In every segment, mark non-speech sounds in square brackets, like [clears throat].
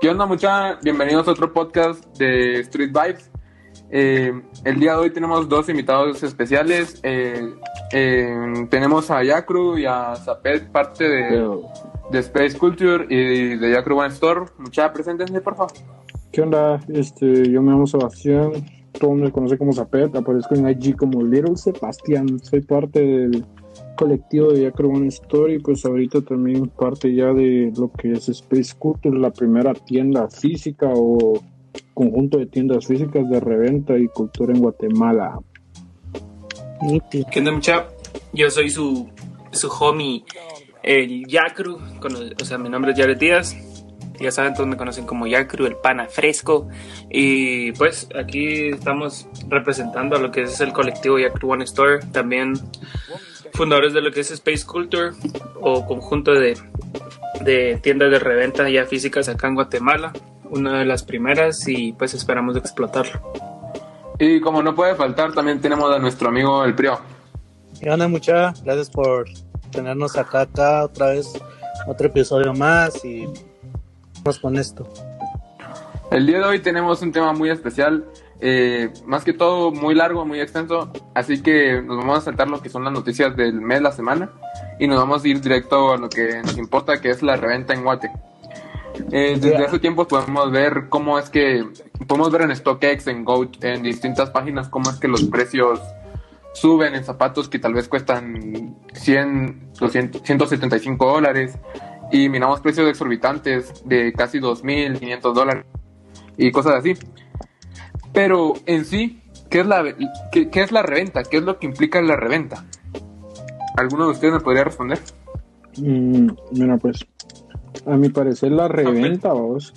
¿Qué onda, mucha? Bienvenidos a otro podcast de Street Vibes. Eh, el día de hoy tenemos dos invitados especiales. Eh, eh, tenemos a Yacru y a Zapet, parte de, de Space Culture y de Yacru One Store. Mucha, preséntense, por favor. ¿Qué onda? Este, yo me llamo Sebastián, todo me conoce como Zapet, aparezco en IG como Little Sebastián, soy parte del colectivo de Yacro One Store y pues ahorita también parte ya de lo que es Space Culture, la primera tienda física o conjunto de tiendas físicas de reventa y cultura en Guatemala. ¿Qué onda, mucha? Yo soy su, su homie, el Yacru, o sea, mi nombre es Jared Díaz, ya saben, todos me conocen como Yacru, el pana fresco. Y pues aquí estamos representando a lo que es el colectivo Yacru One Store. También fundadores de lo que es Space Culture o conjunto de, de tiendas de reventa ya físicas acá en Guatemala. Una de las primeras y pues esperamos explotarlo. Y como no puede faltar, también tenemos a nuestro amigo el Prio. ¿Qué onda, mucha? Gracias por tenernos acá, acá otra vez, otro episodio más y con esto. El día de hoy tenemos un tema muy especial, eh, más que todo muy largo, muy extenso, así que nos vamos a saltar lo que son las noticias del mes, la semana, y nos vamos a ir directo a lo que nos importa, que es la reventa en Guate. Eh, desde hace tiempo podemos ver cómo es que, podemos ver en StockX, en Goat, en distintas páginas, cómo es que los precios suben en zapatos que tal vez cuestan 100, 200, 175 dólares y miramos precios exorbitantes de casi 2.500 dólares y cosas así. Pero en sí, ¿qué es, la, qué, es la reventa? ¿Qué es lo que implica la reventa? ¿Alguno de ustedes me podría responder? Mm, mira, pues, a mi parecer la reventa, vos,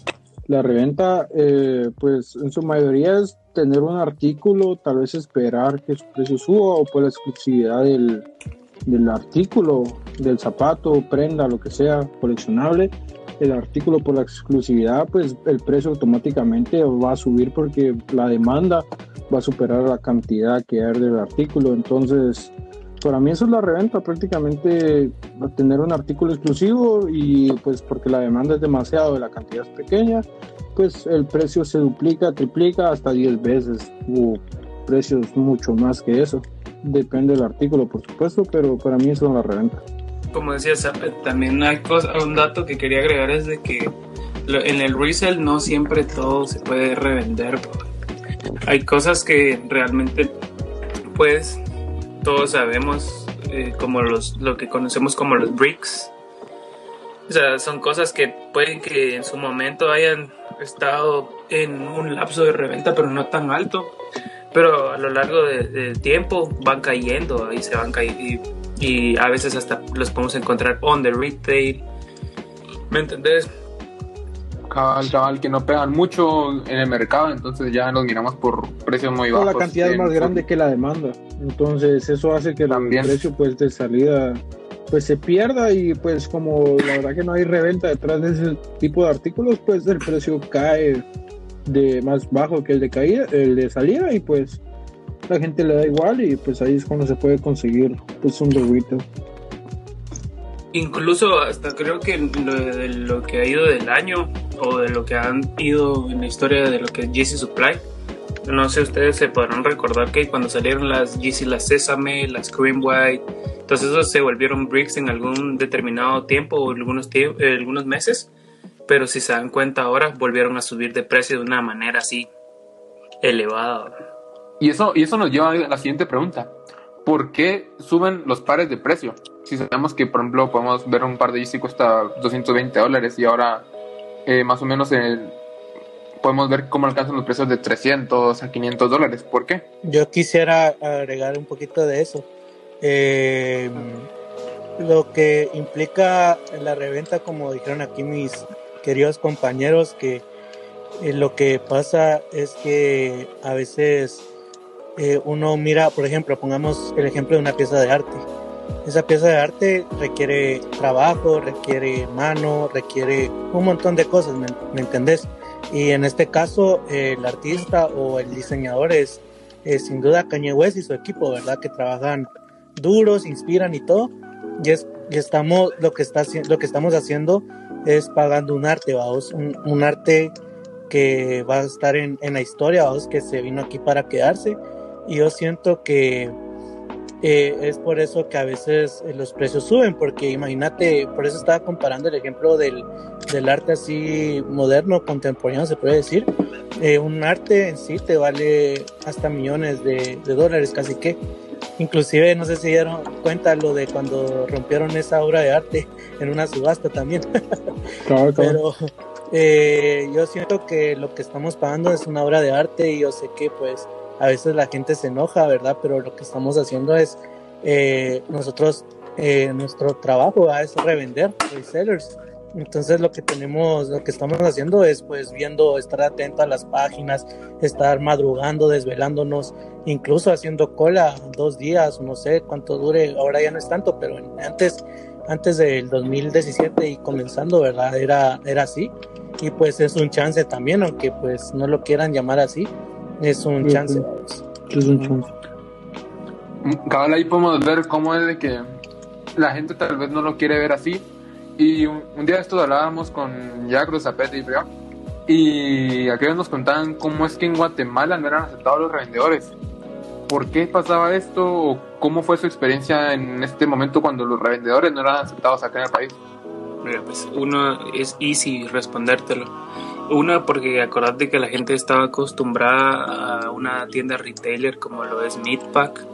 la reventa, eh, pues en su mayoría es tener un artículo, tal vez esperar que su precio suba o por la exclusividad del, del artículo, del zapato, prenda, lo que sea, coleccionable, el artículo por la exclusividad, pues el precio automáticamente va a subir porque la demanda va a superar la cantidad que hay del artículo. Entonces, para mí eso es la reventa, prácticamente tener un artículo exclusivo y pues porque la demanda es demasiado la cantidad es pequeña, pues el precio se duplica, triplica hasta 10 veces o precios mucho más que eso depende del artículo, por supuesto, pero para mí eso es la reventa. Como decía también hay cosa, un dato que quería agregar es de que en el resale no siempre todo se puede revender. Hay cosas que realmente, pues, todos sabemos, eh, como los, lo que conocemos como los bricks. O sea, son cosas que pueden que en su momento hayan estado en un lapso de reventa, pero no tan alto pero a lo largo del tiempo van cayendo, ahí se van cayendo y, a veces hasta los podemos encontrar on the retail. ¿Me entendés? Cabal, cabal, que no pegan mucho en el mercado, entonces ya nos miramos por precios muy bajos. La cantidad es más grande que la demanda, entonces eso hace que el precio pues de salida pues se pierda y pues como la verdad que no hay reventa detrás de ese tipo de artículos, pues el precio cae de más bajo que el de caída, el de salida y pues la gente le da igual y pues ahí es cuando se puede conseguir pues un derrito. Incluso hasta creo que lo, de lo que ha ido del año o de lo que han ido en la historia de lo que es GC Supply, no sé, ustedes se podrán recordar que cuando salieron las GC, las Sesame, las Cream White, entonces esos se volvieron bricks en algún determinado tiempo o algunos, algunos meses pero si se dan cuenta ahora, volvieron a subir de precio de una manera así elevada. Y eso, y eso nos lleva a la siguiente pregunta. ¿Por qué suben los pares de precio? Si sabemos que, por ejemplo, podemos ver un par de Yeezy cuesta 220 dólares y ahora eh, más o menos podemos ver cómo alcanzan los precios de 300 a 500 dólares. ¿Por qué? Yo quisiera agregar un poquito de eso. Eh, lo que implica la reventa, como dijeron aquí mis queridos compañeros, que eh, lo que pasa es que a veces eh, uno mira, por ejemplo, pongamos el ejemplo de una pieza de arte. Esa pieza de arte requiere trabajo, requiere mano, requiere un montón de cosas, ¿me, entendés? Y en este caso, el artista o el diseñador es, sin duda Kanye West y su equipo, ¿verdad? Que trabajan duros, inspiran y todo. Y es y estamos, lo que, está, lo que estamos haciendo es pagando un arte, vamos, un, un arte que va a estar en, en la historia, vamos, que se vino aquí para quedarse. Y yo siento que eh, es por eso que a veces eh, los precios suben, porque imagínate, por eso estaba comparando el ejemplo del, del arte así moderno, contemporáneo, se puede decir. Eh, un arte en sí te vale hasta millones de, de dólares, casi que. Inclusive, no sé si dieron cuenta lo de cuando rompieron esa obra de arte en una subasta también. [laughs] Claro, claro. Pero eh, yo siento que lo que estamos pagando es una obra de arte y yo sé que pues a veces la gente se enoja, ¿verdad? Pero lo que estamos haciendo es eh, nosotros, eh, nuestro trabajo ¿verdad? es revender, resellers. Entonces lo que tenemos, lo que estamos haciendo es pues viendo, estar atento a las páginas, estar madrugando, desvelándonos, incluso haciendo cola dos días, no sé cuánto dure, ahora ya no es tanto, pero antes, antes del 2017 y comenzando, ¿verdad? Era, era así. Y pues es un chance también, aunque pues no lo quieran llamar así, es un chance. Es un chance. Cabal, ahí podemos ver cómo es de que la gente tal vez no lo quiere ver así. Y un, un día de esto hablábamos con Jacro Zapete y yo, y aquellos nos contaban cómo es que en Guatemala no eran aceptados los revendedores. ¿Por qué pasaba esto? ¿O ¿Cómo fue su experiencia en este momento cuando los revendedores no eran aceptados acá en el país? Mira, pues uno es easy respondértelo. Uno, porque acordate que la gente estaba acostumbrada a una tienda retailer como lo es Meatpack.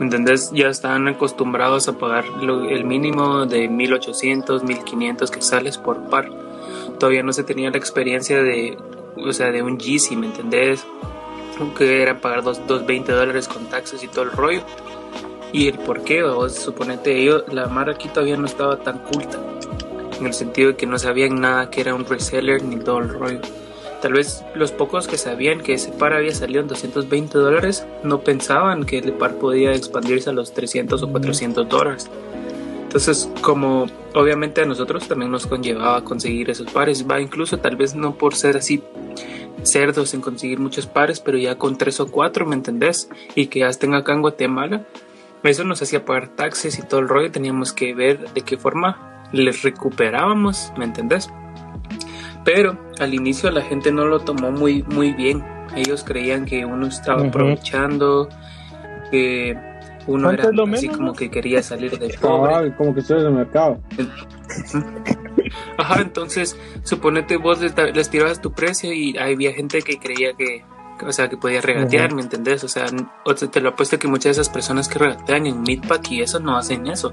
¿Me entendés? Ya estaban acostumbrados a pagar el mínimo de 1800, 1500 que sales por par. Todavía no se tenía la experiencia de, o sea, de un Yeezy, ¿me entendés? Que era pagar dos, dos 20 dólares con taxes y todo el rollo. Y el por qué, vos suponete, ellos, la mar aquí todavía no estaba tan culta en el sentido de que no sabían nada que era un reseller ni todo el rollo. Tal vez los pocos que sabían que ese par había salido en 220 dólares no pensaban que el par podía expandirse a los 300 o 400 dólares. Entonces, como obviamente a nosotros también nos conllevaba conseguir esos pares, va incluso tal vez no por ser así cerdos en conseguir muchos pares, pero ya con tres o cuatro, ¿me entendés? Y que ya estén acá en Guatemala, eso nos hacía pagar taxes y todo el rollo, teníamos que ver de qué forma les recuperábamos, ¿me entendés? Pero al inicio la gente no lo tomó muy, muy bien. Ellos creían que uno estaba aprovechando, que uno ¿Cuánto era lo así menos, como que quería salir de [laughs] pobre. Cabal, como que estoy en el mercado. [laughs] Ajá, entonces suponete vos les, tirabas tu precio y había gente que creía que, o sea, que podía regatear. ¿me entendés? O sea, te lo apuesto que muchas de esas personas que regatean en Meatpack y eso no hacen eso,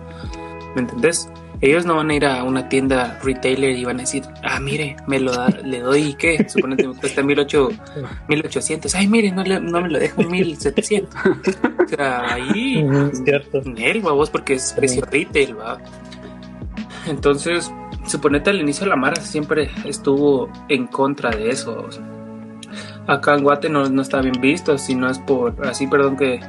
¿me entendés? Ellos no van a ir a una tienda retailer y van a decir, ah, mire, me lo da, le doy, ¿qué? Suponete me cuesta 1800, 1800, ay, mire, no, le- no me lo dejo en 1700. O sea, ahí Ujú, cierto. en él, vos, porque es precio retail, va. Entonces, suponete al inicio la Mara siempre estuvo en contra de eso. vamos. Acá en Guate no, no está bien visto, si no es por, así, perdón que,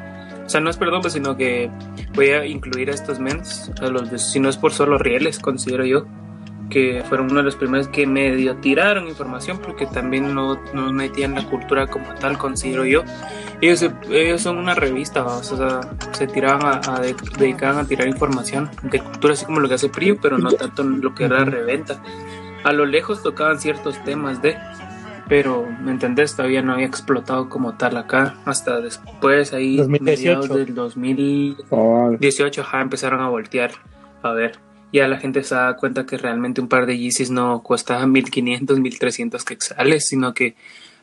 o sea, no es perdón, pues, sino que voy a incluir a estos mens, a los de- si no es por solo rieles, considero yo, que fueron uno de los primeros que medio tiraron información, porque también no, no metían la cultura como tal, considero yo. Ellos, ellos son una revista, o sea, se tiraban a, a de- dedicaban a tirar información de cultura, así como lo que hace Frío, pero no tanto lo que era reventa. A lo lejos tocaban ciertos temas de, pero, ¿me entendés? Todavía no había explotado como tal acá, hasta después, ahí, 2018. mediados del 2000, Cabal. 18 ajá, empezaron a voltear a ver. Ya la gente se da cuenta que realmente un par de Yeezys no cuesta 1500, 1300 quetzales, sino que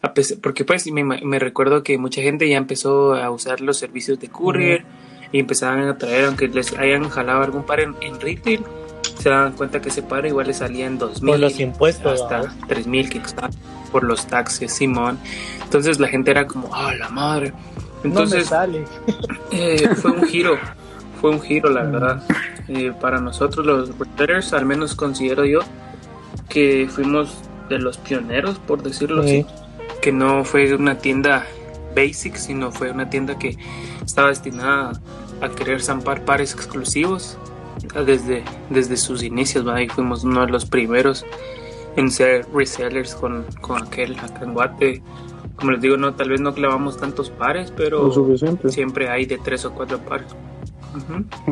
a pesar, porque pues me, me recuerdo que mucha gente ya empezó a usar los servicios de courier y empezaban a traer, aunque les hayan jalado algún par en, en retail, se dan cuenta que ese par igual le salía en 2000 Por los impuestos, hasta ¿verdad? 3000 quetzales por los taxes, Simón. Entonces la gente era como, ah, la madre. no me Entonces sale. [laughs] eh, fue un giro, fue un giro, la verdad. Eh, para nosotros los retailers, al menos considero yo, que fuimos de los pioneros, por decirlo Sí. así, que no fue una tienda basic, sino fue una tienda que estaba destinada a querer zampar pares exclusivos desde, desde sus inicios, ¿va? y fuimos uno de los primeros en ser resellers con, con aquel acá en Guate. Como les digo, no, tal vez no clavamos tantos pares, pero siempre hay de tres o cuatro pares.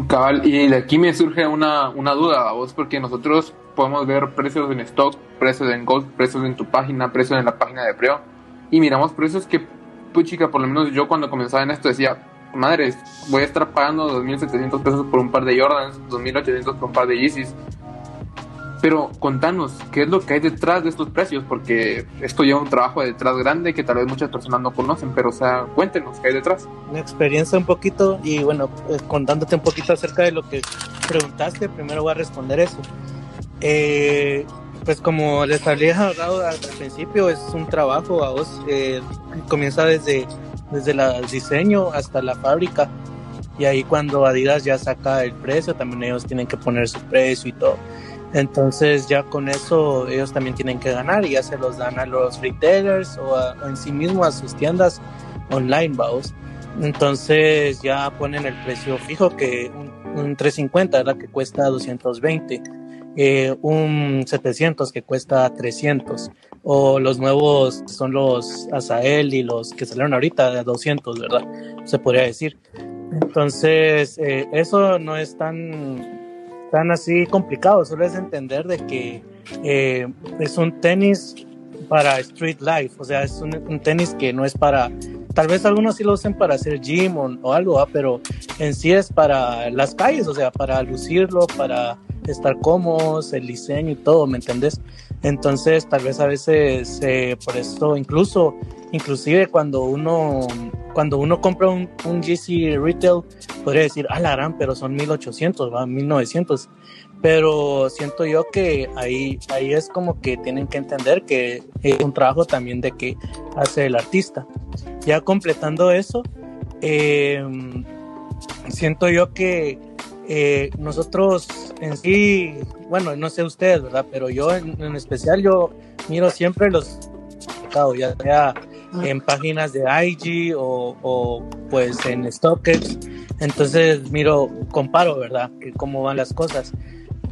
Cabal, y de aquí me surge una, una duda a vos, porque nosotros podemos ver precios en stock, precios en Gold, precios en tu página, precios en la página de Preo, y miramos precios que, pues chica, por lo menos yo cuando comenzaba en esto decía, madre, voy a estar pagando 2.700 pesos por un par de Jordans, 2.800 por un par de Yeezys, pero contanos, ¿qué es lo que hay detrás de estos precios? Porque esto lleva un trabajo detrás grande que tal vez muchas personas no conocen, pero o sea, cuéntenos, ¿qué hay detrás? Una experiencia un poquito y bueno, pues, contándote un poquito acerca de lo que preguntaste, primero voy a responder eso. Eh, pues como les había hablado al principio, es un trabajo a vos, eh, comienza desde, desde el diseño hasta la fábrica. Y ahí cuando Adidas ya saca el precio, también ellos tienen que poner su precio y todo. Entonces ya con eso ellos también tienen que ganar y ya se los dan a los retailers o, en sí mismo a sus tiendas online, vamos. Entonces ya ponen el precio fijo que un, 350 ¿verdad? que cuesta 220, eh, un 700 que cuesta 300 o los nuevos son los Azael y los que salieron ahorita de 200, ¿verdad? Se podría decir. Entonces eh, eso no es tan tan así complicado, solo entender de que eh, es un tenis para street life, o sea, es un, tenis que no es para, tal vez algunos sí lo usen para hacer gym o, algo, pero en sí es para las calles, o sea, para lucirlo, para estar cómodos, el diseño y todo, ¿me entendés? Entonces, tal vez a veces, eh, por eso, incluso, inclusive cuando uno, cuando uno compra un, un GC Retail, podría decir, ah, la gran, pero son 1800, va, 1900. Pero siento yo que ahí, ahí es como que tienen que entender que es un trabajo también de que hace el artista. Ya completando eso, em, siento yo que eh, nosotros en sí, bueno, no sé ustedes, ¿verdad? Pero yo en, especial, yo miro siempre los ya en páginas de IG o, o pues en StockX entonces, miro, comparo, ¿verdad? Que cómo van las cosas.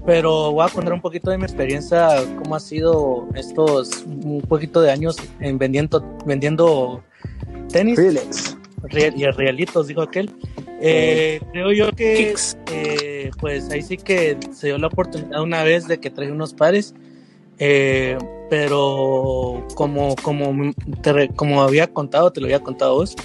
Pero voy a contar un poquito de mi experiencia, cómo ha sido estos un poquito de años en vendiendo, vendiendo tenis. y realitos, dijo aquel. Eh, creo yo que, eh, pues ahí sí que se dio la oportunidad una vez de que traje unos pares. Eh, pero como, como, como había contado, te lo había contado vos,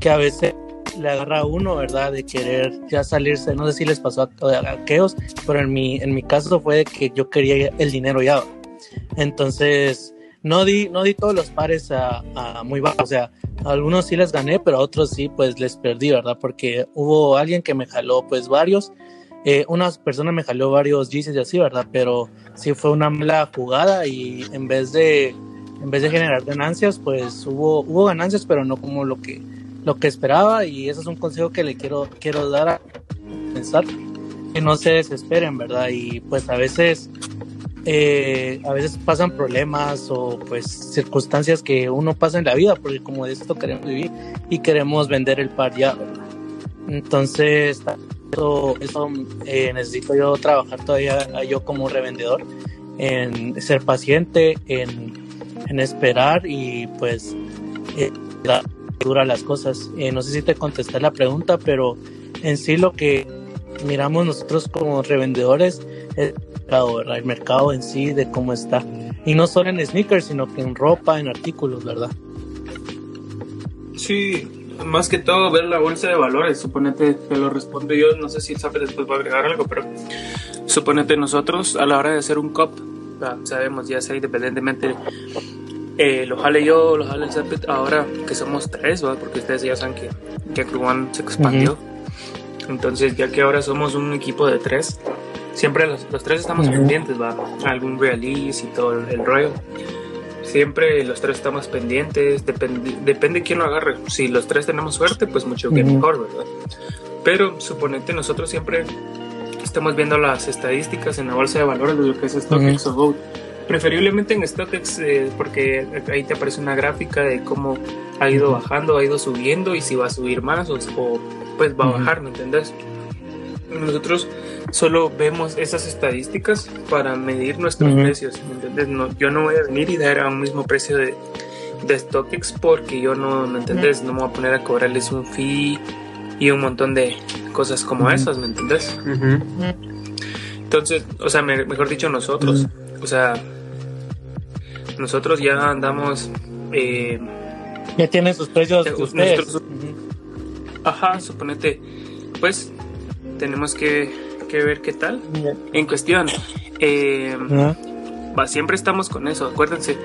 que a veces le agarra a uno, ¿verdad? De querer ya salirse, no sé si les pasó a, aquellos, pero en mi, en mi caso fue de que yo quería el dinero ya. Entonces, no di, no di todos los pares a, muy bajo, o sea, algunos sí les gané, pero a otros sí, pues les perdí, ¿verdad? Porque hubo alguien que me jaló, pues varios, eh, una persona me jaló varios Yeezys y así, ¿verdad? Pero sí fue una mala jugada y en vez de, en vez de generar ganancias, pues hubo, hubo ganancias, pero no como lo que lo que esperaba y ese es un consejo que le quiero, quiero dar a pensar, que no se desesperen, ¿verdad? Y pues a veces, eh, a veces pasan problemas o pues circunstancias que uno pasa en la vida, porque como esto queremos vivir y queremos vender el par ya, Entonces, eso, eso eh, necesito yo trabajar todavía yo como revendedor, en ser paciente, en, en esperar y pues... Eh, dura las cosas. Eh, no sé si te contesté la pregunta, pero en sí lo que miramos nosotros como revendedores es el mercado, en sí, de cómo está. Y no solo en sneakers, sino que en ropa, en artículos, ¿verdad? Sí, más que todo ver la bolsa de valores. Suponete, que lo respondo yo, no sé si sabes después va a agregar algo, pero suponete nosotros a la hora de hacer un cop, sabemos ya sea independientemente eh, lo jale yo, lo jale el Zapet, ahora que somos tres, porque ustedes ya saben que, que One se expandió. Entonces, ya que ahora somos un equipo de tres, siempre los, tres estamos pendientes, va, algún release y todo el, rollo. Siempre los tres estamos pendientes, depende, depende quién lo agarre. Si los tres tenemos suerte, pues mucho que mejor, ¿verdad? Pero suponete nosotros siempre estamos viendo las estadísticas en la bolsa de valores de lo que es StockX o Gold preferiblemente en StockX eh, porque ahí te aparece una gráfica de cómo ha ido bajando, ha ido subiendo y si va a subir más o, pues va a bajar, ¿me entendés? Nosotros solo vemos esas estadísticas para medir nuestros precios, ¿me entendés? No, yo no voy a venir y dar a un mismo precio de, de StockX porque yo no, ¿me entendés? No me voy a poner a cobrarles un fee y un montón de cosas como esas, ¿me entendés? Entonces, o sea, mejor dicho, nosotros, o sea, nosotros ya andamos... Eh, ya tienen sus precios ustedes. ajá, suponete, pues tenemos que, que ver qué tal. En cuestión, eh, va, siempre estamos con eso, acuérdense.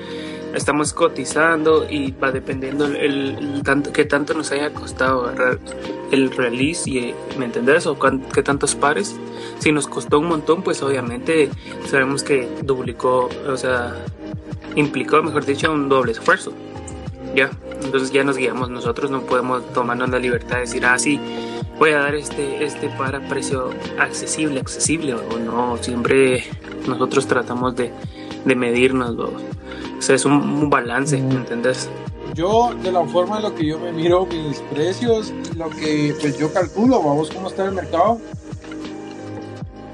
Estamos cotizando y va dependiendo el, tanto que tanto nos haya costado el release y me entendés o qué tantos pares. Si nos costó un montón pues obviamente sabemos que duplicó o sea implicó mejor dicho un doble esfuerzo. Ya entonces ya nos guiamos nosotros no podemos tomarnos la libertad de decir ah sí voy a dar este este para precio accesible accesible o no siempre nosotros tratamos de, de medirnos o sea, es un, balance, ¿me entendés? Yo, de la forma en la que yo me miro mis precios, lo que pues yo calculo, vamos, cómo está el mercado,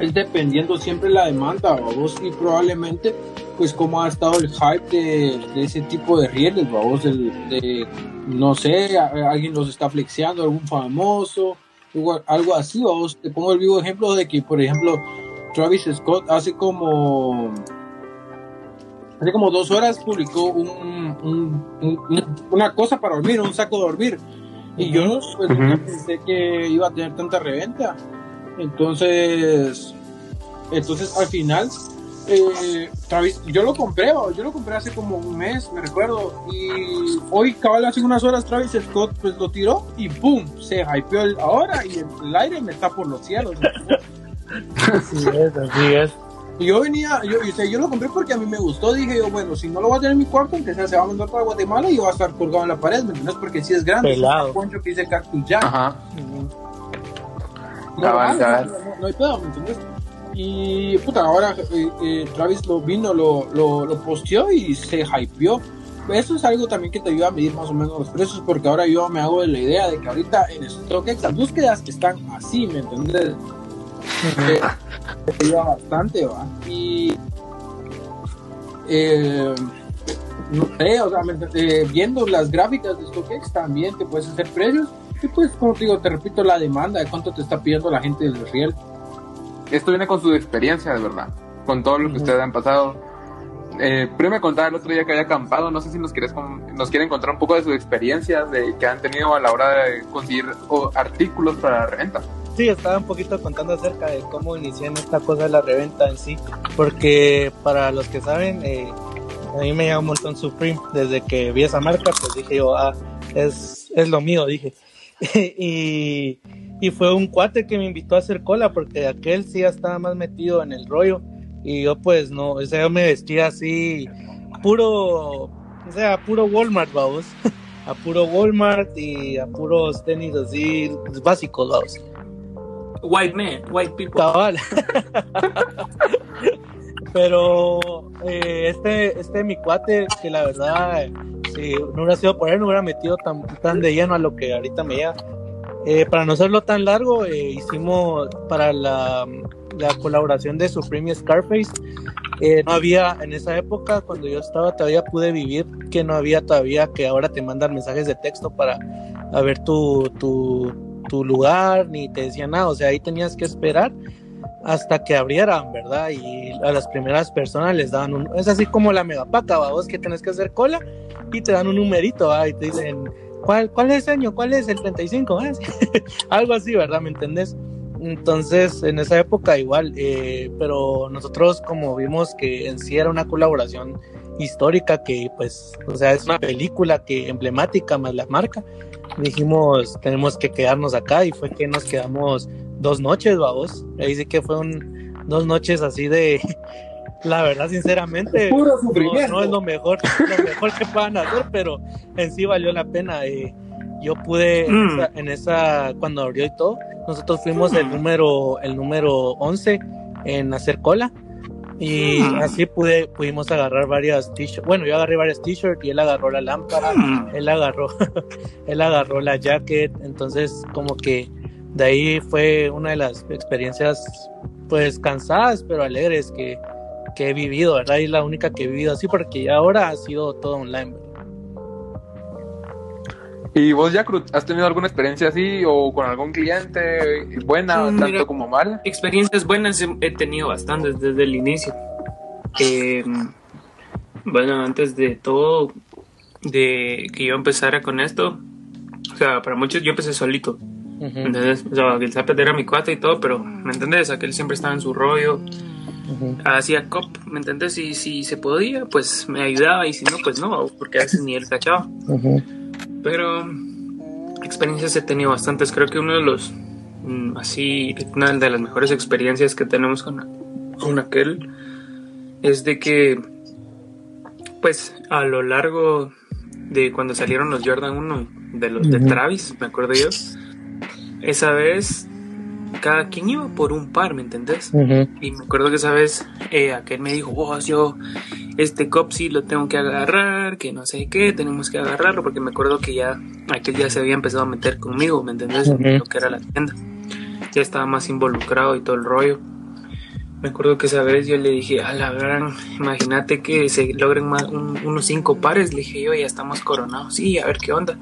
es dependiendo siempre la demanda, vamos, y probablemente pues cómo ha estado el hype de, ese tipo de rieles, vamos, de, no sé, alguien los está flexiando, algún famoso, algo así, vamos, te pongo el vivo ejemplo de que, por ejemplo, Travis Scott hace como hace como dos horas publicó un, una cosa para dormir, un saco de dormir. Y yo pues, pensé que iba a tener tanta reventa. Entonces, entonces al final, eh, yo lo compré, yo lo compré hace como un mes, me recuerdo. Y hoy, cabal, hace unas horas, Travis Scott pues lo tiró y ¡pum! Se hypeó el, ahora y el, aire me está por los cielos. así es, así es. Y yo venía, yo, yo lo compré porque a mí me gustó. Dije yo, bueno, si no lo voy a tener en mi cuarto, aunque sea, se va a mandar para Guatemala y va a estar colgado en la pared, ¿me entiendes? Porque si es grande, Pelado. es poncho que dice Cactus ya. Ajá. No, no, hay pedo, ¿me entiendes? Y puta, ahora eh, eh, Travis lo vino, lo, lo, lo posteó y se hypeó. Eso es algo también que te ayuda a medir más o menos los precios, porque ahora yo me hago de la idea de que ahorita en StockX las búsquedas están así, ¿me entiendes? te ayuda bastante, ¿va? Y eh, no sé, o sea, eh, viendo las gráficas de StockX también te puedes hacer precios. Y pues, como te digo, te repito, la demanda de cuánto te está pidiendo la gente del Riel. Esto viene con su experiencia, de verdad, con todo lo que ustedes han pasado. Eh, primero me contaba el otro día que había acampado, no sé si nos, quieres nos quieren contar un poco de su experiencia, de que han tenido a la hora de conseguir artículos para la reventa sí, estaba un poquito contando acerca de cómo inicié en esta cosa de la reventa en sí, porque para los que saben, eh, a mí me llama un montón Supreme, desde que vi esa marca, pues dije yo, ah, es, es lo mío, dije. [laughs] y, y fue un cuate que me invitó a hacer cola, porque aquel sí ya estaba más metido en el rollo, y yo pues no, o sea, yo me vestía así, puro, o sea, puro Walmart, vamos. [laughs] a puro Walmart y a puros tenis así básicos, vamos white man, white people. [laughs] Pero eh, este, este mi cuate, que la verdad, si no hubiera sido por él, no hubiera metido tan, tan de lleno a lo que ahorita me lleva. Eh, para no hacerlo tan largo, eh, hicimos para la, la, colaboración de Supreme y Scarface. no había en esa época, cuando yo estaba, todavía pude vivir que no había todavía que ahora te mandan mensajes de texto para ver tu, tu, tu lugar, ni te decían nada, o sea, ahí tenías que esperar hasta que abrieran, ¿verdad? Y a las primeras personas les daban un, es así como la megapaca, vos que tenés que hacer cola y te dan un numerito, ¿va? Y te dicen, ¿cuál, cuál es el año? ¿Cuál es el 35? [laughs] Algo así, ¿verdad? ¿Me entendés? Entonces, en esa época igual, eh, pero nosotros como vimos que en sí era una colaboración histórica que pues, o sea, es una película que emblemática más la marca, dijimos, tenemos que quedarnos acá y fue que nos quedamos dos noches, vamos. Ahí sí que fue un, dos noches así de, [laughs] la verdad, sinceramente, no, no, es lo mejor, lo mejor que puedan hacer, pero en sí valió la pena. Eh, yo pude, mm. en, esa, cuando abrió y todo, nosotros fuimos el mm. número, el número 11 en hacer cola y hmm. así pude, pudimos agarrar varias t-shirts. Bueno, yo agarré varias t-shirts y él agarró la lámpara, hmm. él agarró, [laughs] él agarró la jacket. Entonces, como que de ahí fue una de las experiencias, pues cansadas, pero alegres que, que he vivido, ¿verdad? Y la única que he vivido así, porque ahora ha sido todo online. ¿Y vos, Jacrut, has tenido alguna experiencia así o con algún cliente buena, Mm, tanto mira. como mala? Experiencias buenas he- he tenido bastantes desde el inicio. Eh, bueno, antes de todo, de que yo empezara con esto, o sea, para muchos yo empecé solito. Entonces, o sea, el Zapet era mi cuate y todo, pero, ¿me entendés? Aquel siempre estaba en su rollo, hacía cop, ¿me entendés? Y si se podía, pues me ayudaba y si no, pues no, porque a veces ni él cachaba. Pero experiencias he tenido bastantes. Creo que uno de los, mm, así, una de las mejores experiencias que tenemos con, con aquel es de que, pues, a lo largo de cuando salieron los Jordan 1 de los de. Travis, me acuerdo yo, esa vez cada quien iba por un par, ¿me entendés? Y me acuerdo que esa vez eh, aquel me dijo, vos, yo este cop sí lo tengo que agarrar, que no sé qué, tenemos que agarrarlo, porque me acuerdo que ya aquel día se había empezado a meter conmigo, ¿me entendés? Lo que era la tienda. Ya estaba más involucrado y todo el rollo. Me acuerdo que esa vez yo le dije, a la gran, imagínate que se logren más, un- unos cinco pares. Le dije yo, ya estamos coronados. Sí, a ver qué onda.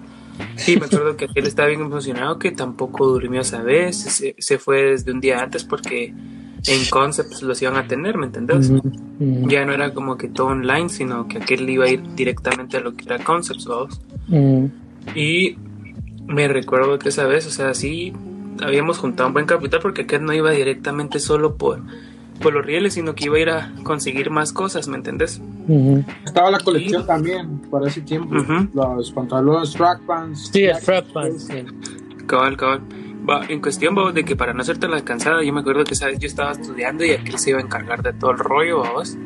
Sí, me acuerdo que aquel estaba bien emocionado, que tampoco durmió esa vez. Se, se fue desde un día antes porque en Concepts los iban a tener, ¿me entendés? Ya no era como que todo online, sino que aquel iba a ir directamente a lo que era Concepts, ¿vamos? Ujú. Y me recuerdo que esa vez, o sea, sí habíamos juntado un buen capital porque aquel no iba directamente solo por, por los rieles, sino que iba a ir a conseguir más cosas, ¿me entendés? Ujú. Estaba la colección Sí. también para ese tiempo. Ujú. Los pantalones track pants. Sí, el frap pants, sí. Cabal, cabal. Va, en cuestión vos, de que para no hacerte la cansada, yo me acuerdo que esa vez yo estaba estudiando y aquel se iba a encargar de todo el rollo, vos.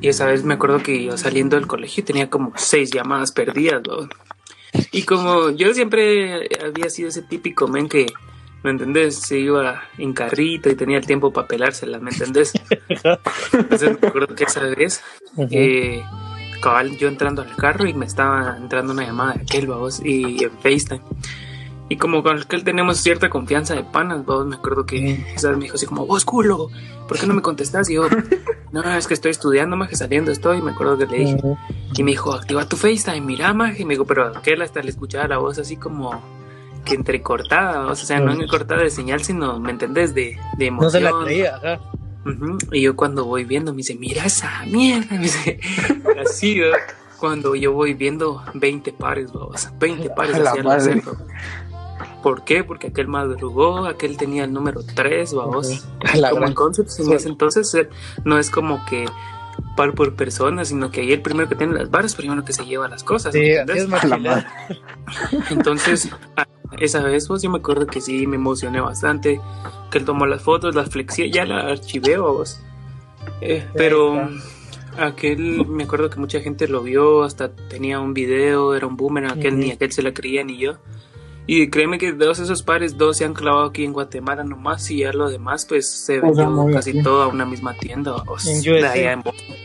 Y esa vez me acuerdo que yo saliendo del colegio tenía como seis llamadas perdidas, vos. Y como yo siempre había sido ese típico men que, ¿me entendés? Se iba en carrito y tenía el tiempo para pelárselas, ¿me entendés? [laughs] Entonces me acuerdo que esa vez, eh, cabal, yo entrando al carro y me estaba entrando una llamada de aquel, vos, y en FaceTime. Y como con aquel tenemos cierta confianza de panas, vos, me acuerdo que esa vez me dijo así como, vos culo, ¿por qué no me contestas? Y yo, [laughs] no, es que estoy estudiando, más que saliendo estoy, y me acuerdo que le dije, Ujú. y me dijo, activa tu FaceTime, mira, maje. Y me dijo, pero aquel hasta le escuchaba la voz así como que entrecortada, o sea, no cortada de señal, sino, ¿me entendés? De, de emoción. No se la creía, ajá. Ujú, Y yo cuando voy viendo, me dice, mira esa mierda. Me dice, [laughs] así, ¿no? Cuando yo voy viendo 20 pares, babos, 20 pares A la hacia el. ¿Por qué? Porque aquel madrugó, aquel tenía el número 3, babos. La Como gran- en Concepts, en ese entonces eh, no es como que par por persona, sino que ahí el primero que tiene las barras, primero que se lleva las cosas. ¿me Sí, entiendes? es más. [laughs] Entonces, esa vez, pues yo me acuerdo que sí, me emocioné bastante, que él tomó las fotos, las flexé, ya la archivé, vos. Eh, pero aquel, me acuerdo que mucha gente lo vio, hasta tenía un video, era un boomerang, aquel ni aquel se la creía ni yo. Y créeme que de todos esos pares, dos se han clavado aquí en Guatemala nomás y ya lo demás, pues se O sea, vendió muy casi todo a una misma tienda. vos, En de USA. allá en Boston.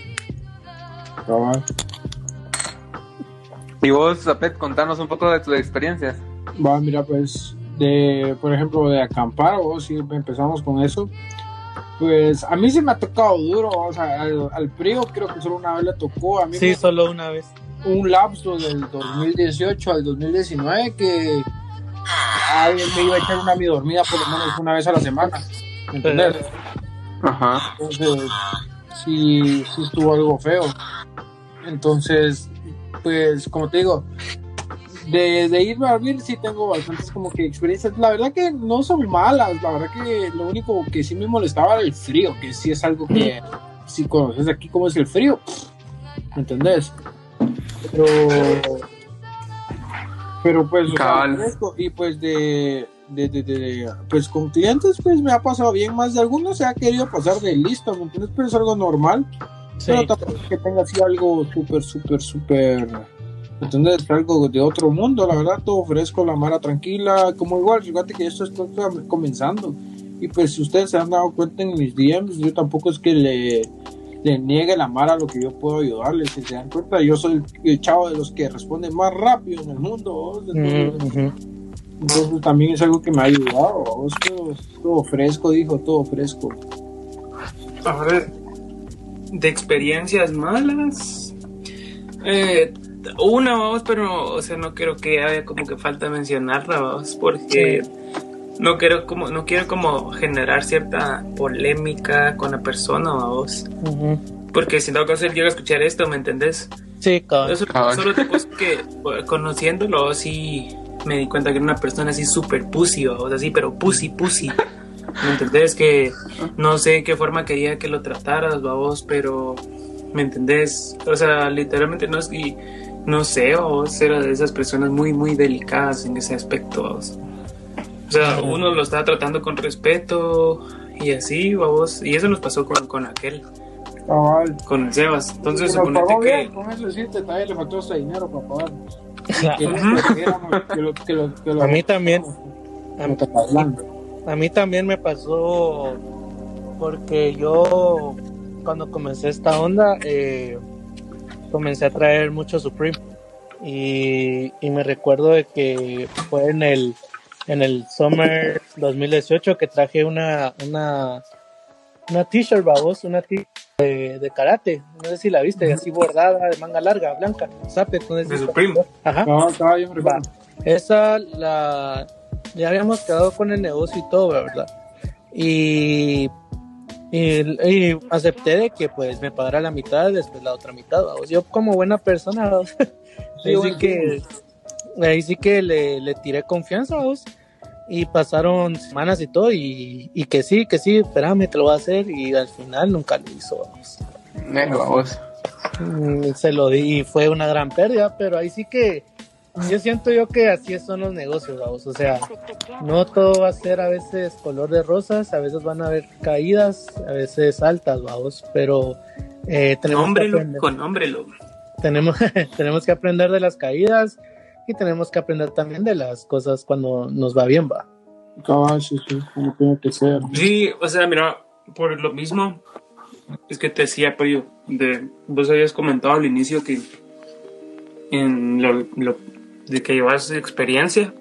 Y vos, Zapet, contanos un poco de tus experiencias. Va, mira, pues, de, por ejemplo, de acampar, o si empezamos con eso, pues a mí se me ha tocado duro, o sea, al, al frío creo que solo una vez le tocó, a mí Sí, me- solo una vez. un lapso del 2018 al 2019 que alguien me iba a echar una mi dormida por lo menos una vez a la semana, ¿me entiendes? Ajá. Entonces, sí, sí estuvo algo feo. Entonces, pues, como te digo, de, de irme a dormir sí tengo bastantes como que experiencias. La verdad que no son malas, la verdad que lo único que sí me molestaba era el frío, que sí es algo que si conoces aquí cómo es el frío, ¿me entendés? Pero, pero pues, o sea, y pues de, de, de- de- pues con clientes pues me ha pasado bien, más de algunos se ha querido pasar de listo, ¿me entiendes? Pero es algo normal. Sí. Pero tampoco es que tenga así algo súper, súper, súper. ¿Me ¿Entiendes? Algo de otro mundo, la verdad, todo fresco, la mara tranquila. Como igual, fíjate que esto está comenzando. Y pues, si ustedes se han dado cuenta en mis DMs, yo tampoco es que le, le niegue la mara lo que yo puedo ayudarles. Si se dan cuenta, yo soy el chavo de los que responde más rápido en el mundo. ¿vos? Entonces, Ujú, ujú. entonces también es algo que me ha ayudado. ¿vos? Todo, todo fresco, dijo, todo fresco. Ahora, de experiencias malas, eh, una, vamos, pero, o sea, no creo que haya como que falta mencionarla, vamos, porque no quiero como, no quiero como generar cierta polémica con la persona, vamos. Porque si no caso él llega a escuchar esto, ¿me entendés? Sí, cabrón. solo te puse que conociéndolo, sí me di cuenta que era una persona así súper pussy, o así, pero pussy, pussy. ¿Me entendés? Que no sé en qué forma quería que lo trataras, vos, pero ¿me entendés? O sea, literalmente no es que, no sé, vos era de esas personas muy, muy delicadas en ese aspecto, vos. O sea, uno lo estaba tratando con respeto y así, vos, y eso nos pasó con, con aquel. Con el Sebas. Entonces, suponete que. Bien, con eso sí, también le faltó ese dinero para pagar. a mí también. A mí también me pasó porque yo cuando comencé esta onda eh, comencé a traer mucho Supreme y, y, me recuerdo de que fue en el en el Summer 2018 que traje una una una t-shirt babos una t de, de, karate. No sé si la viste así bordada de manga larga blanca sape de Supreme. Ajá. No, esa la ya habíamos quedado con el negocio y todo, ¿verdad? Y, y, acepté de que pues me pagara la mitad, después la otra mitad, Yo como buena persona, [laughs] ahí, sí que, ahí sí que le, le tiré confianza, ¿vos? Y pasaron semanas y todo, y, y, que sí, que sí, espérame, te lo voy a hacer, y al final nunca lo hizo, vamos. vamos. Mm, se lo di y fue una gran pérdida, pero ahí sí que yo siento yo que así son los negocios, vamos. O sea, no todo va a ser a veces color de rosas, a veces van a haber caídas, a veces altas, vamos. Pero eh, tenemos que aprender. con Tenemos, [laughs] tenemos que aprender de las caídas y tenemos que aprender también de las cosas cuando nos va bien, va. Ah, sí, sí, como tiene que ser. Sí, o sea, mira, por lo mismo, es que te decía, pero de, vos habías comentado al inicio que en lo, lo de que llevas experiencia,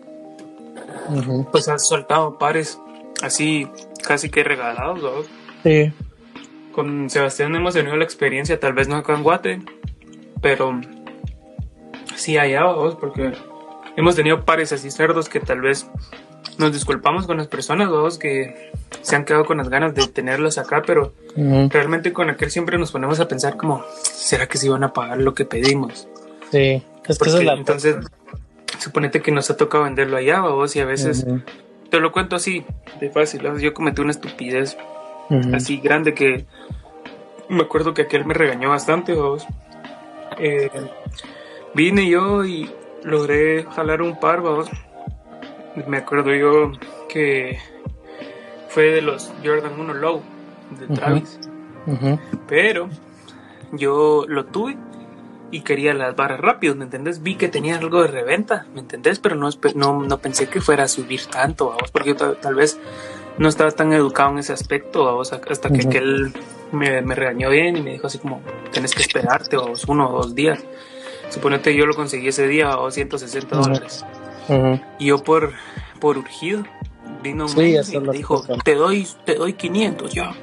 pues has soltado pares así casi que regalados. Sí. Con Sebastián hemos tenido la experiencia, tal vez no acá en Guate, pero sí allá, vos, porque hemos tenido pares así cerdos que tal vez nos disculpamos con las personas, vos, que se han quedado con las ganas de tenerlos acá, pero realmente con aquel siempre nos ponemos a pensar como, ¿será que se iban a pagar lo que pedimos? Sí, es que la... entonces suponete que nos ha tocado venderlo allá, vos, y a veces, te lo cuento así, de fácil, yo cometí una estupidez así grande que me acuerdo que aquel me regañó bastante, vos. Eh, vine yo y logré jalar un par, vos. Me acuerdo yo que fue de los Jordan 1 Low de Travis. Pero yo lo tuve y quería las barras rápido, ¿me entendés? Vi que tenía algo de reventa, ¿me entendés? Pero no, no, no pensé que fuera a subir tanto, vamos, porque yo tal, vez no estaba tan educado en ese aspecto, vamos, hasta que, él me, me, regañó bien y me dijo así como, tienes que esperarte, vamos, uno o dos días. Suponete yo lo conseguí ese día, o 160 dólares. Y yo por, por urgido, vino un y me dijo, te doy, te doy 500 ya.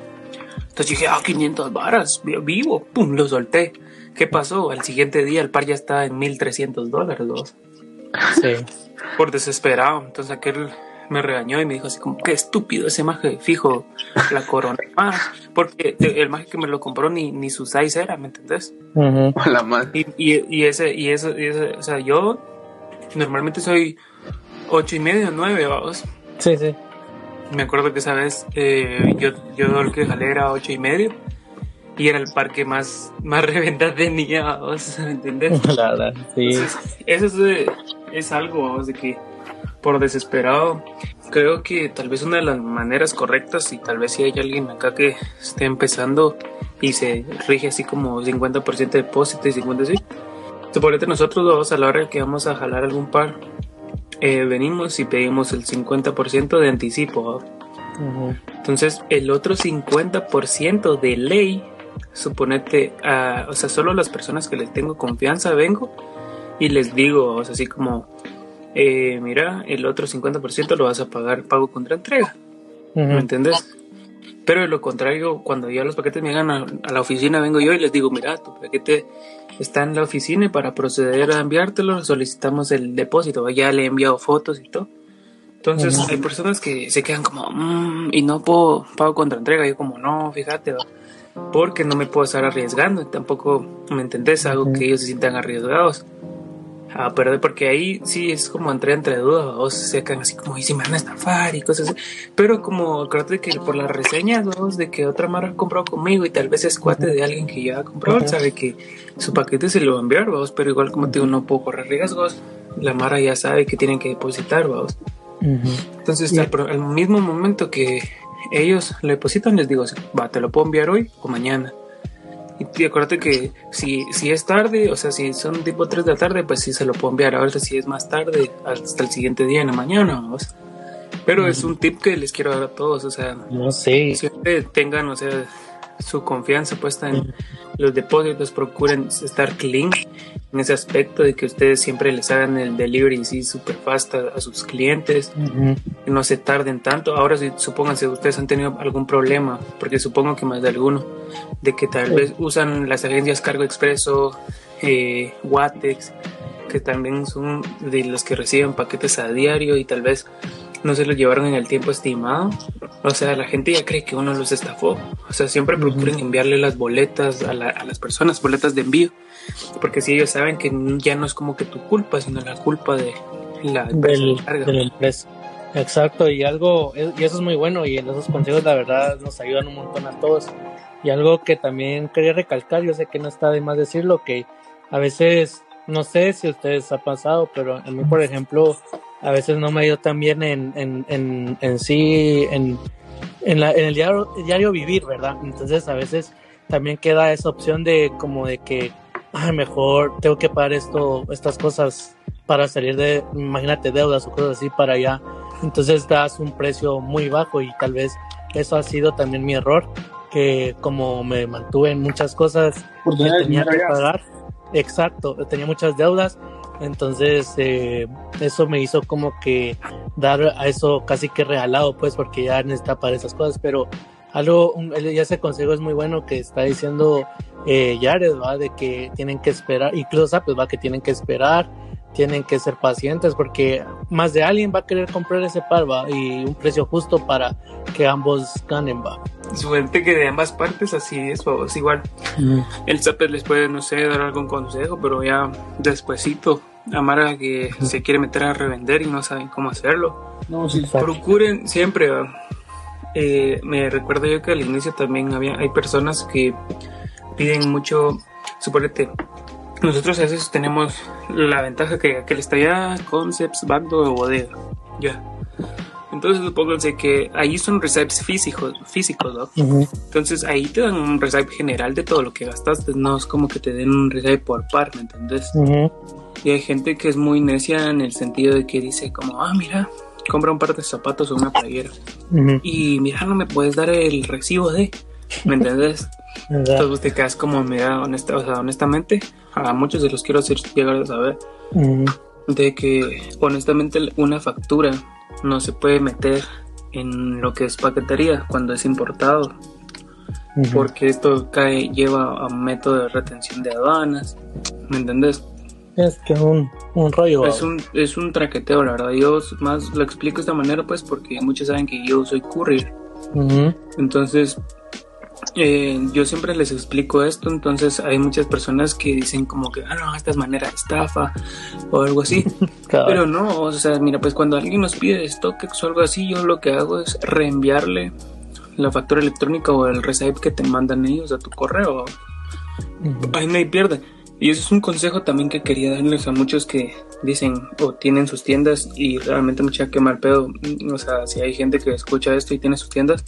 Entonces dije, ah, 500 varas, vivo, pum, lo solté. ¿Qué pasó? Al siguiente día el par ya estaba en 1300 dólares. dos. Sí. Por desesperado. Entonces aquel me regañó y me dijo así como, qué estúpido ese maje, fijo, la corona. Ah, porque el maje que me lo compró ni, ni su size era, ¿me entendés? La madre. Y, y, ese, y eso, y ese, o sea, yo normalmente soy ocho y medio, nueve, vamos. Sí, sí. Me acuerdo que esa vez eh, yo, yo el que jalé era ocho y medio y era el parque más, más [laughs] reventa tenía, ¿me entiendes? [laughs] La sí. eso es, es algo, vamos, de que por desesperado, creo que tal vez una de las maneras correctas, y tal vez si hay alguien acá que esté empezando y se rige así como 50% de depósito y 50% así, suponete nosotros vamos a la hora que vamos a jalar algún par, eh, venimos y pedimos el 50% de anticipo. Entonces el otro 50% de ley suponete, a, o sea, solo las personas que les tengo confianza vengo y les digo, o sea, así como, eh, mira, el otro 50% lo vas a pagar pago contra entrega. ¿Me entiendes? Pero de lo contrario, cuando ya los paquetes me llegan a, a, la oficina, vengo yo y les digo, mira, tu paquete está en la oficina y para proceder a enviártelo solicitamos el depósito. Ya le he enviado fotos y todo. Entonces hay personas que se quedan como, mmm, y no puedo pago contra entrega. Yo como, no, fíjate, porque no me puedo estar arriesgando. Tampoco, ¿me entendés? Algo que ellos se sientan arriesgados a perder, porque ahí sí es como entré entre dudas, o se quedan así como, y si me van a estafar y cosas así. Pero como creo que por las reseñas, dos de que otra marca ha comprado conmigo y tal vez es cuate de alguien que ya ha comprado, sabe que su paquete se lo va a enviar, vamos, pero igual como te digo, no puedo correr riesgos. La Mara ya sabe que tienen que depositar, vamos. Entonces, al, mismo momento que ellos le depositan, les digo, va, te lo puedo enviar hoy o mañana. Y acuérdate que si, si es tarde, o sea, si son tipo 3 de la tarde, pues sí se lo puedo enviar. Ahora si es más tarde, hasta el siguiente día en la mañana, vamos. Pero es un tip que les quiero dar a todos, o sea, no sé. Siempre tengan, o sea, su confianza puesta en los depósitos, procuren estar clean en ese aspecto de que ustedes siempre les hagan el delivery sí súper fast a, sus clientes, que no se tarden tanto. Ahora si supongan si ustedes han tenido algún problema, porque supongo que más de alguno, de que tal vez usan las agencias Cargo Expreso, eh, Watex, que también son de los que reciben paquetes a diario y tal vez no se lo llevaron en el tiempo estimado. O sea, la gente ya cree que uno los estafó. O sea, siempre procuren enviarle las boletas a, las personas, boletas de envío. Porque si ellos saben que ya no es como que tu culpa, sino la culpa de la empresa. de la empresa. Exacto, y algo, y eso es muy bueno, y esos consejos la verdad nos ayudan un montón a todos. Y algo que también quería recalcar, yo sé que no está de más decirlo, que a veces, no sé si a ustedes ha pasado, pero a mí, por ejemplo, a veces no me ha ido tan bien en, en, en, en sí, en, en, la, en el diario, diario vivir, ¿verdad? Entonces a veces también queda esa opción de como de que mejor tengo que pagar esto, estas cosas para salir de, imagínate, deudas o cosas así para allá. Entonces das un precio muy bajo y tal vez eso ha sido también mi error, que como me mantuve en muchas cosas que tenía que pagar, exacto, tenía muchas deudas entonces, eh, eso me hizo como que dar a eso casi que regalado, pues, porque ya necesita para esas cosas. Pero algo, ya ese consejo es muy bueno que está diciendo eh, Jared, ¿va? De que tienen que esperar, incluso, pues, va, que tienen que esperar, tienen que ser pacientes, porque más de alguien va a querer comprar ese par, va, y un precio justo para que ambos ganen, va. Suerte que de ambas partes así es, es igual. El Zapper les puede, no sé, dar algún consejo, pero ya despuesito Amara que se quiere meter a revender y no saben cómo hacerlo. No, Procuren siempre. Eh, me recuerdo yo que al inicio también había hay personas que piden mucho. Suponete, nosotros a veces tenemos la ventaja que, que está ya Concepts, Bando o Bodega. Ya. Entonces supónganse que ahí son recipes físicos, físicos ¿no? Entonces ahí te dan un recipe general de todo lo que gastaste, no es como que te den un recipe por par, ¿me entendés? Y hay gente que es muy necia en el sentido de que dice como, ah, mira, compra un par de zapatos o una playera. Y mira, no me puedes dar el recibo de, ¿me entendés? [laughs] Entonces te quedas como, mira, honesta, o sea, honestamente, a muchos de los quiero hacer llegar a saber de que honestamente una factura no se puede meter en lo que es paquetería cuando es importado. Porque esto cae, lleva a un método de retención de aduanas, ¿me entendés? Es que un, un rollo. Es un, es un traqueteo, la verdad. Yo más lo explico de esta manera, pues, porque muchos saben que yo soy courier. Entonces, eh, yo siempre les explico esto. Entonces, hay muchas personas que dicen, como que, ah, no, esta es manera de estafa o algo así. [laughs] Pero no, o sea, mira, pues cuando alguien nos pide StockX o algo así, yo lo que hago es reenviarle la factura electrónica o el recipe que te mandan ellos a tu correo. Ahí no hay pierde. Y eso es un consejo también que quería darles a muchos que dicen o tienen sus tiendas y realmente mucha que mal pedo. O sea, si hay gente que escucha esto y tiene sus tiendas,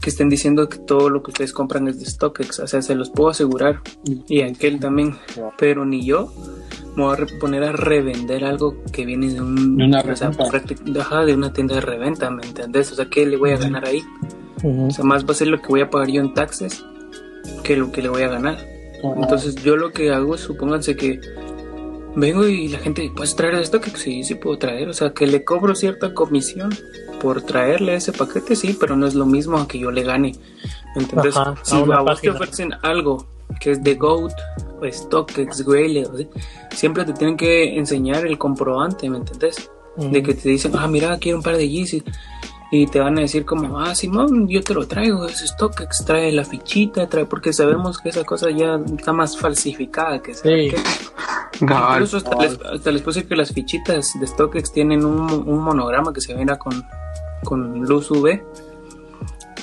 que estén diciendo que todo lo que ustedes compran es de StockX. O sea, se los puedo asegurar. Y aquel también. Pero ni yo me voy a poner a revender algo que viene de un una, o sea, de una tienda de reventa, ¿me entendés? O sea, ¿qué le voy a ganar ahí? O sea, más va a ser lo que voy a pagar yo en taxes que lo que le voy a ganar. Entonces yo lo que hago es, supónganse que vengo y la gente, ¿puedes traer esto? Que sí, sí puedo traer. O sea, que le cobro cierta comisión por traerle ese paquete, sí, pero no es lo mismo a que yo le gane. Entonces, Ajá, si a a vos te ofrecen algo que es de GOAT, o StockX, Grayle, de- siempre te tienen que enseñar el comprobante, ¿me entendés? De que te dicen, ah, mira, quiero un par de Yeezys. Y te van a decir como, ah, Simón, yo te lo traigo, es StockX, trae la fichita, trae, porque sabemos que esa cosa ya está más falsificada que Sí. Incluso hasta les, hasta les puse que las fichitas de StockX tienen un, un monograma que se mira con, con luz UV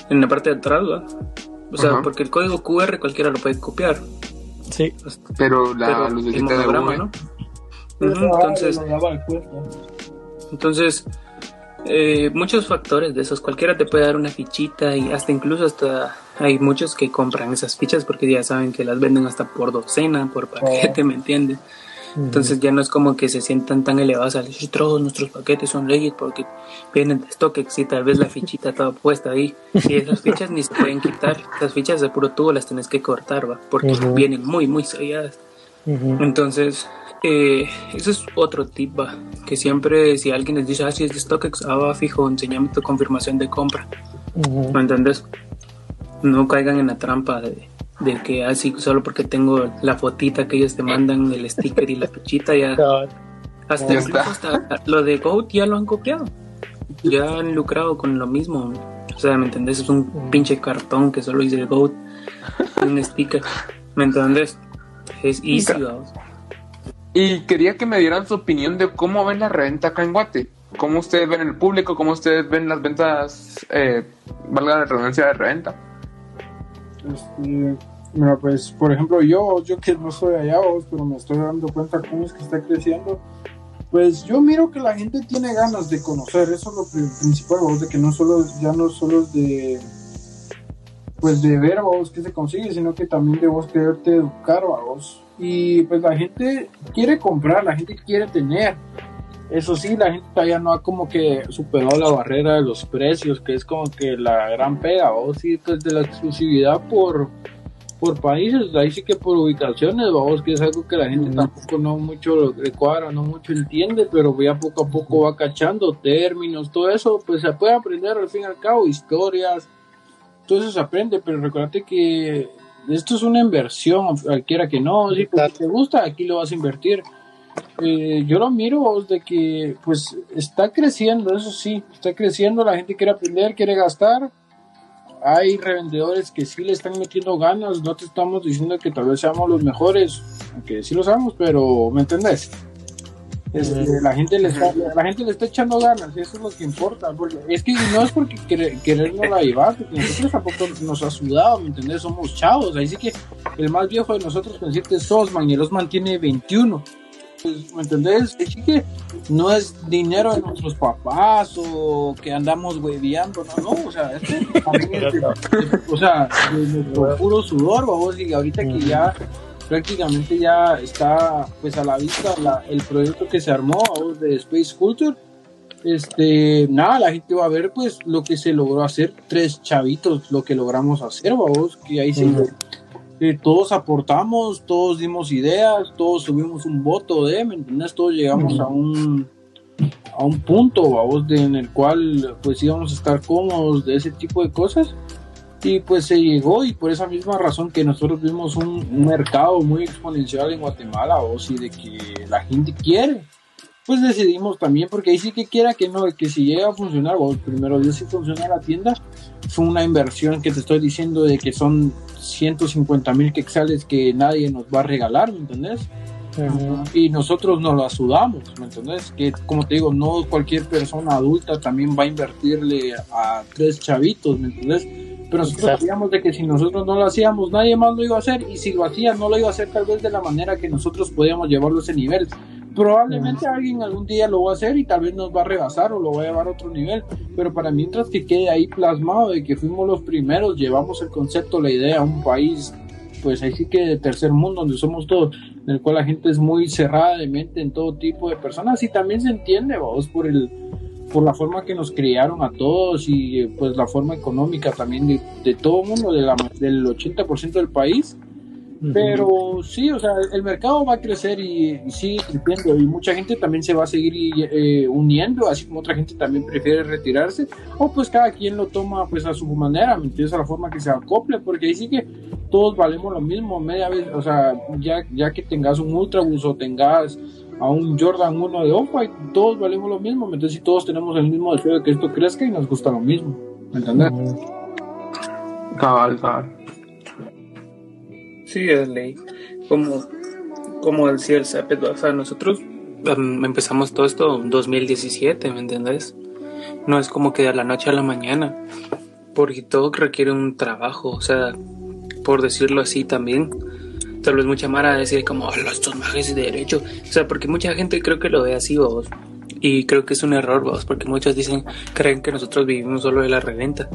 en la parte de atrás, ¿va? O sea, porque el código QR cualquiera lo puede copiar. Sí. Pero la pero el lucecita de UV. ¿no? Entonces, entonces eh, muchos factores de esos. Cualquiera te puede dar una fichita y hasta incluso hasta hay muchos que compran esas fichas porque ya saben que las venden hasta por docena, por paquete, ¿me entiendes? Entonces ya no es como que se sientan tan elevados al decir todos nuestros paquetes son legit porque vienen de StockX y tal vez la fichita estaba puesta ahí. Y esas fichas ni se pueden quitar. Las fichas de puro tubo las tenés que cortar, ¿va? Porque Ujú. vienen muy, muy selladas. Ujú. Entonces, eh, ese es otro tip, va, que siempre si alguien les dice, ah, si es de StockX, ah, va, fijo, enséñame tu confirmación de compra, Ujú. ¿me entendés? No caigan en la trampa de, de que así solo porque tengo la fotita que ellos te mandan, el sticker y la fichita, ya [laughs] hasta Ya incluso hasta lo de Goat ya lo han copiado, ya han lucrado con lo mismo, o sea, ¿me entendés? Es un pinche cartón que solo dice Goat, un sticker, ¿me entendés? Es easy. Y quería que me dieran su opinión de cómo ven la reventa acá en Guate. ¿Cómo ustedes ven el público? ¿Cómo ustedes ven las ventas, eh, valga la redundancia de reventa? Este, mira, pues, por ejemplo, yo, yo que no soy allá, vos, pero me estoy dando cuenta cómo es que está creciendo. Pues yo miro que la gente tiene ganas de conocer, eso es lo pri- principal, vos, de que no solo, ya no solo es de, pues de ver, vos, que se consigue, sino que también de vos quererte educar, vos. Y pues la gente quiere comprar, la gente quiere tener. Eso sí, la gente todavía no ha como que superado la barrera de los precios, que es como que la gran pega, vos, sí, pues de la exclusividad por, por países, ahí sí que por ubicaciones, vamos, que es algo que la gente tampoco no mucho le cuadra, no mucho entiende, pero ya poco a poco va cachando términos, todo eso, pues se puede aprender al fin y al cabo, historias, todo eso se aprende, pero recuérdate que esto es una inversión, cualquiera que no, si te gusta, aquí lo vas a invertir. Eh, yo lo miro de que pues está creciendo, eso sí, está creciendo, la gente quiere aprender, quiere gastar. Hay revendedores que sí le están metiendo ganas, no te estamos diciendo que tal vez seamos los mejores, aunque sí lo sabemos, pero ¿me entendés? Este, la gente le está, la gente le está echando ganas, y eso es lo que importa, porque es que no es porque querer, querernos la llevar, porque nosotros tampoco nos ha sudado, ¿me entendés? Somos chavos, ahí sí que el más viejo de nosotros con decirte es Osman y el Osman tiene 21. Pues, ¿Me entendés? Así que no es dinero de nuestros papás o que andamos hueveando, no, no, o sea, esto también es de- de- [laughs] o sea, de nuestro puro sudor, vamos, y ahorita que ya prácticamente ya está pues a la vista la- el proyecto que se armó de Space Culture, este, nada, la gente va a ver pues lo que se logró hacer, tres chavitos, lo que logramos hacer, vamos, que ahí se eh, todos aportamos, todos dimos ideas, todos subimos un voto de, ¿me entiendes? Todos llegamos a un a un punto, vamos, de, en el cual pues íbamos a estar cómodos de ese tipo de cosas y pues se llegó y por esa misma razón que nosotros vimos un, un mercado muy exponencial en Guatemala, vos, y de que la gente quiere, pues decidimos también, porque ahí sí que quiera que no, que si llega a funcionar, vos, primero Dios si funciona la tienda, fue una inversión que te estoy diciendo de que son 150 mil quexales que nadie nos va a regalar, ¿me entendés? Y nosotros nos la sudamos, ¿me entendés? Que como te digo, no cualquier persona adulta también va a invertirle a tres chavitos, ¿me entendés? Pero nosotros Exacto. sabíamos de que si nosotros no lo hacíamos, nadie más lo iba a hacer. Y si lo hacía, no lo iba a hacer tal vez de la manera que nosotros podíamos llevarlo a ese nivel. Probablemente alguien algún día lo va a hacer y tal vez nos va a rebasar o lo va a llevar a otro nivel. Pero para mientras que quede ahí plasmado de que fuimos los primeros, llevamos el concepto, la idea a un país, pues ahí sí que de tercer mundo, donde somos todos, en el cual la gente es muy cerrada de mente en todo tipo de personas y también se entiende, vamos, por el por la forma que nos criaron a todos y eh, pues la forma económica también de, de todo el mundo, de la, del 80% del país. Pero sí, o sea, el mercado va a crecer y, sí, entiendo, y mucha gente también se va a seguir eh, uniendo, así como otra gente también prefiere retirarse, o pues cada quien lo toma pues a su manera, ¿me entiendes? A la forma que se acople, porque ahí sí que todos valemos lo mismo, media vez, o sea, ya, ya que tengas un Ultrabus o tengas a un Jordan 1 de Off-White, todos valemos lo mismo, entonces si todos tenemos el mismo deseo de que esto crezca y nos gusta lo mismo, ¿me entiendes? Cabal, cabal. Sí, es ley. Como, como decía el Zapet, o sea, nosotros em, empezamos todo esto en 2017, ¿me entendés? No es como que de la noche a la mañana, porque todo requiere un trabajo, o sea, por decirlo así también. Tal vez mucha mara decir como, los tomajes de derecho, o sea, porque mucha gente creo que lo ve así, vos. Y creo que es un error, vos, porque muchos dicen, creen que nosotros vivimos solo de la reventa.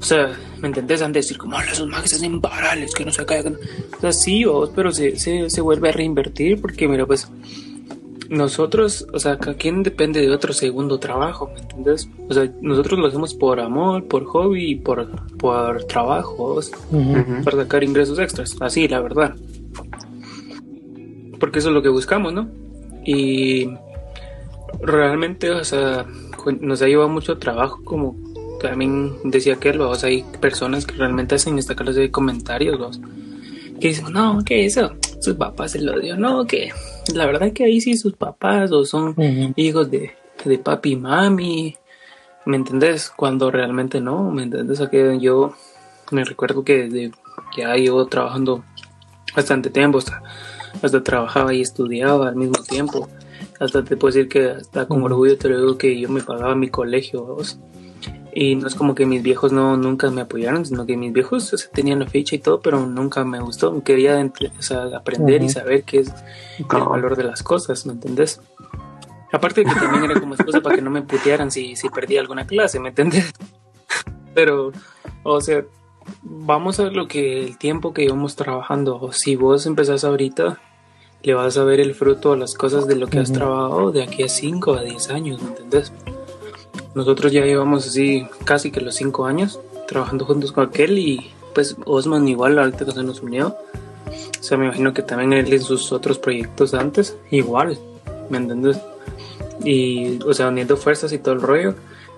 O sea, ¿me entendés? Han de decir como, esos mages hacen imparales, que no se caigan. O sea, sí, vos, pero se, se, se, vuelve a reinvertir porque, mira, pues, nosotros, o sea, cada quien depende de otro segundo trabajo, ¿me entendés? O sea, nosotros lo hacemos por amor, por hobby y por, por trabajo, para sacar ingresos extras, así, la verdad. Porque eso es lo que buscamos, ¿no? Y realmente, o sea, nos ha llevado mucho trabajo como también decía que los hay personas que realmente hacen esta clase de comentarios los que dicen no que eso sus papás se lo dio no que la verdad que ahí sí sus papás o son hijos de, de papi y mami ¿me entendés? cuando realmente no ¿me entendés? O que yo me recuerdo que desde ya llevo trabajando bastante tiempo hasta, hasta trabajaba y estudiaba al mismo tiempo hasta te puedo decir que hasta con orgullo te digo que yo me pagaba mi colegio y no es como que mis viejos no nunca me apoyaron, sino que mis viejos tenían la fecha y todo, pero nunca me gustó. Quería aprender y saber qué es el valor de las cosas, ¿me entendés? Aparte de que también era como excusa para que no me putearan si, si perdía alguna clase, ¿me entendés? [laughs] Pero, o sea, vamos a ver lo que el tiempo que íbamos trabajando. Si vos empezás ahorita, le vas a ver el fruto a las cosas de lo que has trabajado de aquí a 5 a 10 años, ¿me entendés? Nosotros ya llevamos así casi que los cinco años trabajando juntos con aquel y pues Osman igual ahorita que se nos unió. O sea, me imagino que también él en sus otros proyectos antes, igual, ¿me entiendes? Y, o sea, uniendo fuerzas y todo el rollo,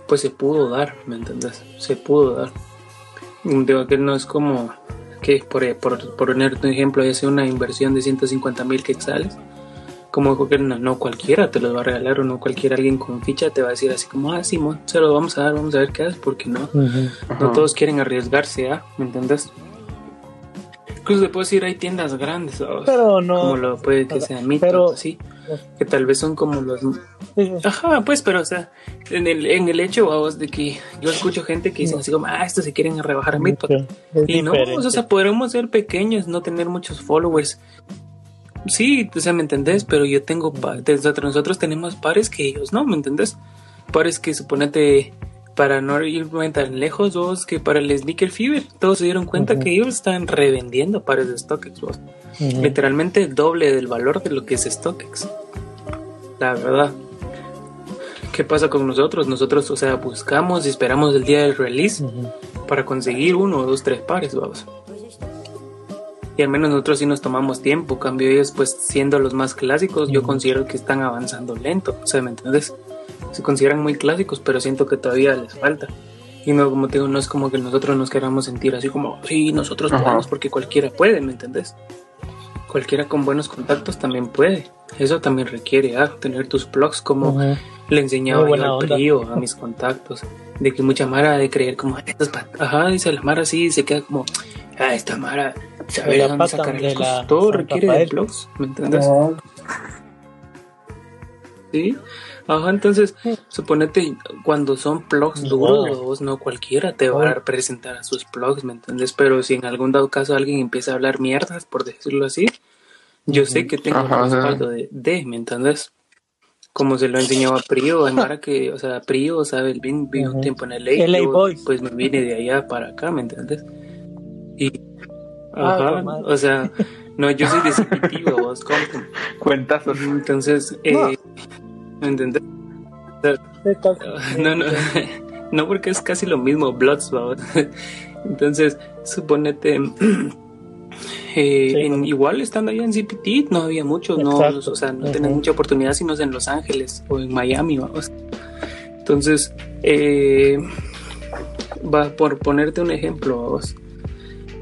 pues se pudo dar, ¿me entiendes? Se pudo dar. Digo que no es como que, por, por, por poner un ejemplo, haya sido una inversión de 150 mil quetzales como dijo no, no, cualquiera te los va a regalar o no cualquier alguien con ficha te va a decir así como, ah, Simón, se lo vamos a dar, vamos a ver qué hace, porque no, no todos quieren arriesgarse, ¿ah? ¿Me entiendes? Incluso te puedo decir, hay tiendas grandes, pero no, como lo puede que sea mito, pero, sí, que tal vez son como los... Ajá, pues, pero o sea, en el, en el hecho, vamos, de que yo escucho gente que dicen así como, ah, estos se quieren rebajar a mito. Y no, o sea, podremos ser pequeños, no tener muchos followers, Sí, o sea, ¿me entendés? Pero yo tengo, nosotros tenemos pares que ellos no, ¿me entendés? Pares que suponete, para no ir tan lejos, vos, que para el Sneaker Fever, todos se dieron cuenta que ellos están revendiendo pares de StockX, vos. Literalmente doble del valor de lo que es StockX. La verdad. ¿Qué pasa con nosotros? Nosotros, o sea, buscamos y esperamos el día del release para conseguir uno, dos, tres pares, vamos y al menos nosotros sí nos tomamos tiempo. Cambio ellos, pues siendo los más clásicos, yo considero que están avanzando lento. O sea, ¿me entiendes? Se consideran muy clásicos, pero siento que todavía les falta. Y no, como te digo, no es como que nosotros nos queramos sentir así como, sí, nosotros podemos porque cualquiera puede, ¿me entiendes? Cualquiera con buenos contactos también puede. Eso también requiere ah, tener tus blogs como le enseñaba yo al PRIO, a [laughs] mis contactos. De que mucha Mara de creer como, ajá, dice la Mara así, se queda como, ah, esta Mara saber dónde sacar las Todo requiere de blogs, ¿me entiendes? [laughs] Sí. Ajá, entonces, suponete, cuando son blogs duros, no cualquiera te va a presentar a sus blogs, ¿me entiendes? Pero si en algún dado caso alguien empieza a hablar mierdas, por decirlo así, yo sé que tengo un respaldo de, de, ¿me entiendes? Como se lo enseñó a Prio, a que, o sea, Prio, sabe, bien, vivió un tiempo en el LA, pues me vine de allá para acá, ¿me entiendes? Y Ajá, o sea, no, yo soy [laughs] descriptivo, vos, ¿cómo? Cuentazos. Entonces, eh, ¿me entendés? [laughs] No, no, [laughs] no, porque es casi lo mismo, Bloods, [laughs] Entonces, suponete, [clears throat] eh, Sí, en- no. igual estando allá en CPT no había muchos, no, o sea, no Ujú. tenían mucha oportunidad sino en Los Ángeles o en Miami, vamos. Entonces, eh, va por ponerte un ejemplo, vos.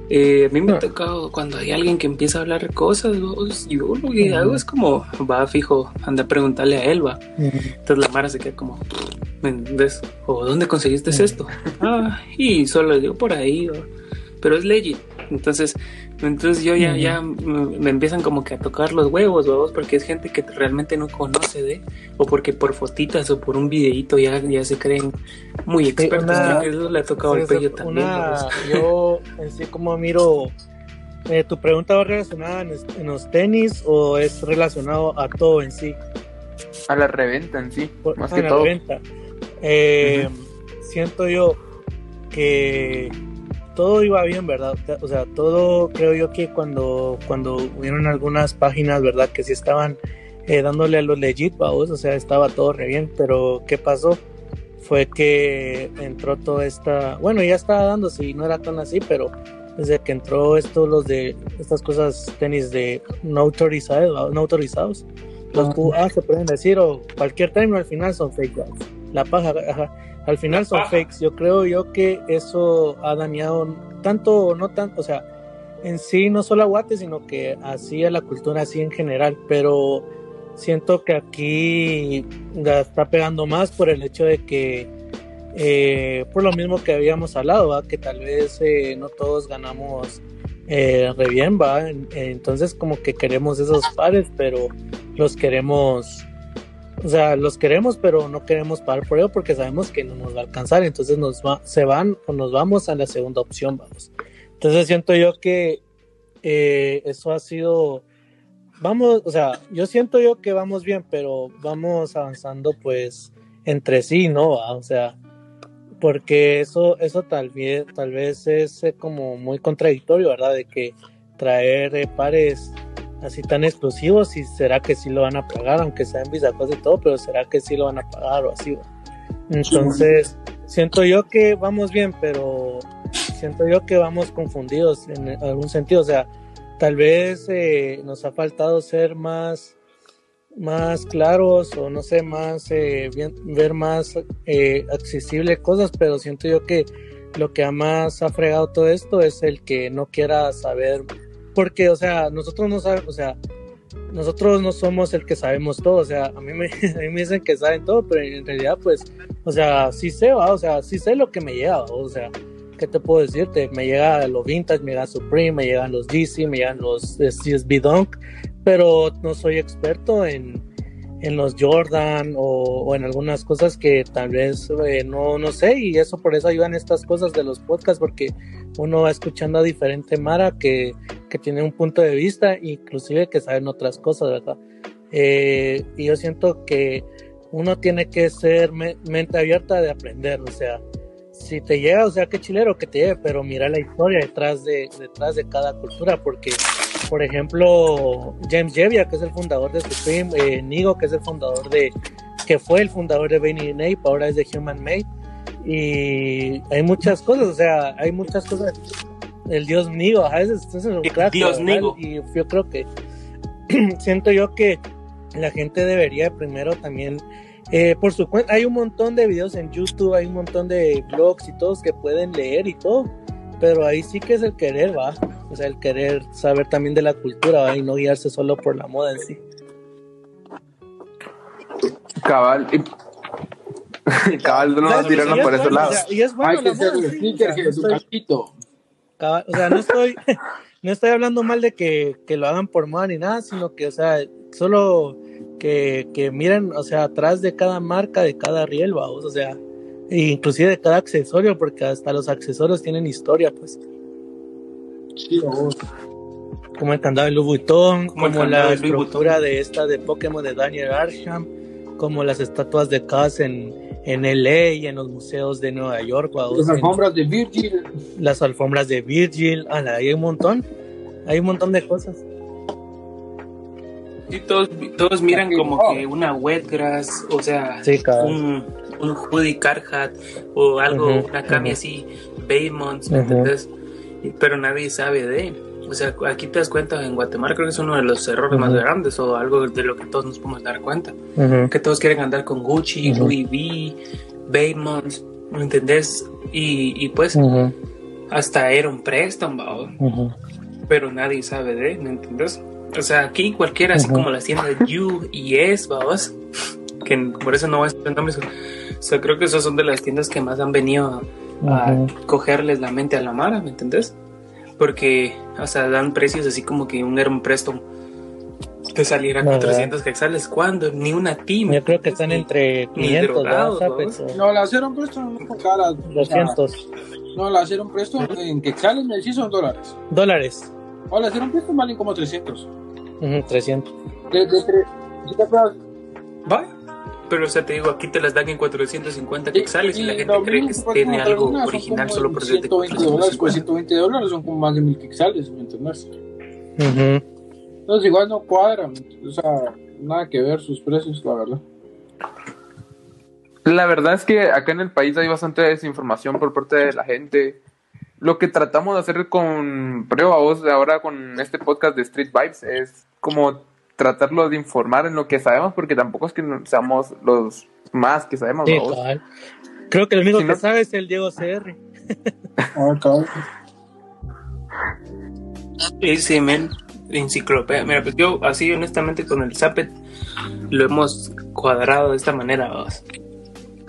Eh, a mí me ha Ah. tocado cuando hay alguien que empieza a hablar cosas, vos, yo lo que hago es como, va fijo, anda a preguntarle a él, va. Entonces la Mara se queda como. ¿O dónde conseguiste esto? Ah, y solo digo por ahí, ¿va? pero es legit. Entonces, entonces yo ya, ya me, empiezan como que a tocar los huevos, huevos, porque es gente que realmente no conoce de, o porque por fotitas o por un videíto ya, ya se creen muy expertos. una- Creo que eso le ha tocado Sí, sea, pello también. huevos. yo en sí como miro eh, tu pregunta va relacionada en, los tenis o es relacionado a todo en sí A la reventa en sí, Por- más ah, que la todo. venta. Eh, siento yo que todo iba bien verdad o sea todo creo yo que cuando cuando hubieron algunas páginas verdad que sí estaban eh, dándole a los legit vamos o sea estaba todo re bien pero qué pasó fue que entró toda esta, bueno, ya estaba dándose y no era tan así, pero desde que entró esto, los de estas cosas tenis de no autorizados, no autorizados, los QA se pueden decir, o cualquier término al final son fake, ¿verdad? La paja, ajá, al final son paja. fakes. Yo creo yo que eso ha dañado tanto, no tanto, o sea, en sí no solo a Guate, sino que así a la cultura así en general, pero siento que aquí la está pegando más por el hecho de que eh, por lo mismo que habíamos hablado, ¿va? que tal vez eh, no todos ganamos eh, re bien, ¿va? En- entonces como que queremos esos pares, pero los queremos, o sea, los queremos, pero no queremos pagar por ello porque sabemos que no nos va a alcanzar, entonces nos va, se van o nos vamos a la segunda opción, vamos. Entonces siento yo que eh, eso ha sido vamos, o sea, yo siento yo que vamos bien, pero vamos avanzando pues entre sí, ¿no? ¿Va? O sea, porque eso, eso tal vez, tal vez es eh, como muy contradictorio, ¿verdad? De que traer eh, pares así tan exclusivos y será que sí lo van a pagar, aunque sea en Visacos y todo, pero será que sí lo van a pagar o así. Entonces, siento yo que vamos bien, pero siento yo que vamos confundidos en algún sentido, o sea, tal vez eh, nos ha faltado ser más más claros o no sé más eh, ver más eh, accesible cosas pero siento yo que lo que más ha fregado todo esto es el que no quiera saber porque o sea nosotros no sabemos o sea nosotros no somos el que sabemos todo o sea a mí me, [laughs] a mí me dicen que saben todo pero en realidad pues o sea sí sé o sea sí sé lo que me llega o sea ¿qué te puedo decirte? Me llega los vintage, me llega Supreme, me llegan los DC, me llegan los eh, CSB Dunk, pero no soy experto en, en los Jordan o, o en algunas cosas que tal vez eh, no, no sé y eso por eso ayudan estas cosas de los podcasts porque uno va escuchando a diferente Mara que, que tiene un punto de vista inclusive que saben otras cosas, ¿verdad? Eh, y yo siento que uno tiene que ser me- mente abierta de aprender, o sea, si te llega, o sea, qué chilero que te llegue, pero mira la historia detrás de, detrás de cada cultura, porque, por ejemplo, James Jevia, que es el fundador de Supreme, eh, Nigo, que es el fundador de, que fue el fundador de Benny Nape, ahora es de Human Made, y hay muchas cosas, o sea, hay muchas cosas. El dios Nigo, a veces es un crack, Dios. Nigo. Y yo creo que, [clears throat] siento yo que la gente debería primero también eh, por su cuenta, hay un montón de videos en YouTube, hay un montón de blogs y todos que pueden leer y todo, pero ahí sí que es el querer, va, o sea, el querer saber también de la cultura, va, y no guiarse solo por la moda en sí. Cabal. Y... [laughs] Cabal, no vas a tirarnos por ese bueno, lado. o sea, y es bueno Hay que ser un sea, que no es un estoy- cachito. Cabal, o sea, no estoy, [laughs] no estoy hablando mal de que, que lo hagan por moda ni nada, sino que, o sea, solo que, que miren, o sea, atrás de cada marca, de cada riel, vamos, o sea, inclusive de cada accesorio, porque hasta los accesorios tienen historia, pues, Sí, como el candado de Louis Vuitton, Como la estructura de esta de Pokémon de Daniel Arsham, como las estatuas de Kaz en, en LA y en los museos de Nueva York, Las en- alfombras de Virgil. las alfombras de Virgil, ala, hay un montón, hay un montón de cosas. Sí, todos, todos miran como que una wetgrass, o sea, Sí, un, un hoodie Carhartt o algo, Ujú, una cami así, Baymont, ¿me entendés? Y- Pero nadie sabe de. O sea, aquí te das cuenta, en Guatemala creo que es uno de los errores más grandes o algo de lo que todos nos podemos dar cuenta. Que todos quieren andar con Gucci. Louis V, Baymont, ¿me entendés? Y, y pues hasta era un préstamo, pero nadie sabe de, ¿me entendés? O sea, aquí cualquiera, así como las tiendas You y Es, vamos, que por eso no voy a nombres. O sea, creo que esas son de las tiendas que más han venido a, cogerles la mente a la mara, ¿me entendés? Porque, o sea, dan precios así como que un era un préstamo te saliera ¿Verdad? 400 quexales. ¿Cuándo? Ni una pyme. Yo creo que están entre 500, drogados. ¿no? No, la Cero Presto no son caras. o sea, 200 No, la Cero Presto en quetzales me decís son dólares. dólares. O la Cero Presto valen como 300. Ujú, 300. De, de, acuerdas, Va. Pero, o sea, te digo, aquí te las dan en 450 quexales y, la gente cree que tiene algo original solo por ser de 120 dólares, pues 450. 120 dólares son como más de mil quetzales, ¿me entiendes? Ujú. Entonces igual no cuadran, o sea, nada que ver sus precios, la verdad. La verdad es que acá en el país hay bastante desinformación por parte de la gente. Lo que tratamos de hacer con prueba vos ahora con este podcast de Street Vibes es como tratarlo de informar en lo que sabemos, porque tampoco es que seamos los más que sabemos. Sí. Creo que el único Si que no- sabe es el Diego CR. Ah, cabrón. Ese men, enciclopedia. Mira, pues yo, así honestamente, con el Zapet lo hemos cuadrado de esta manera. vamos.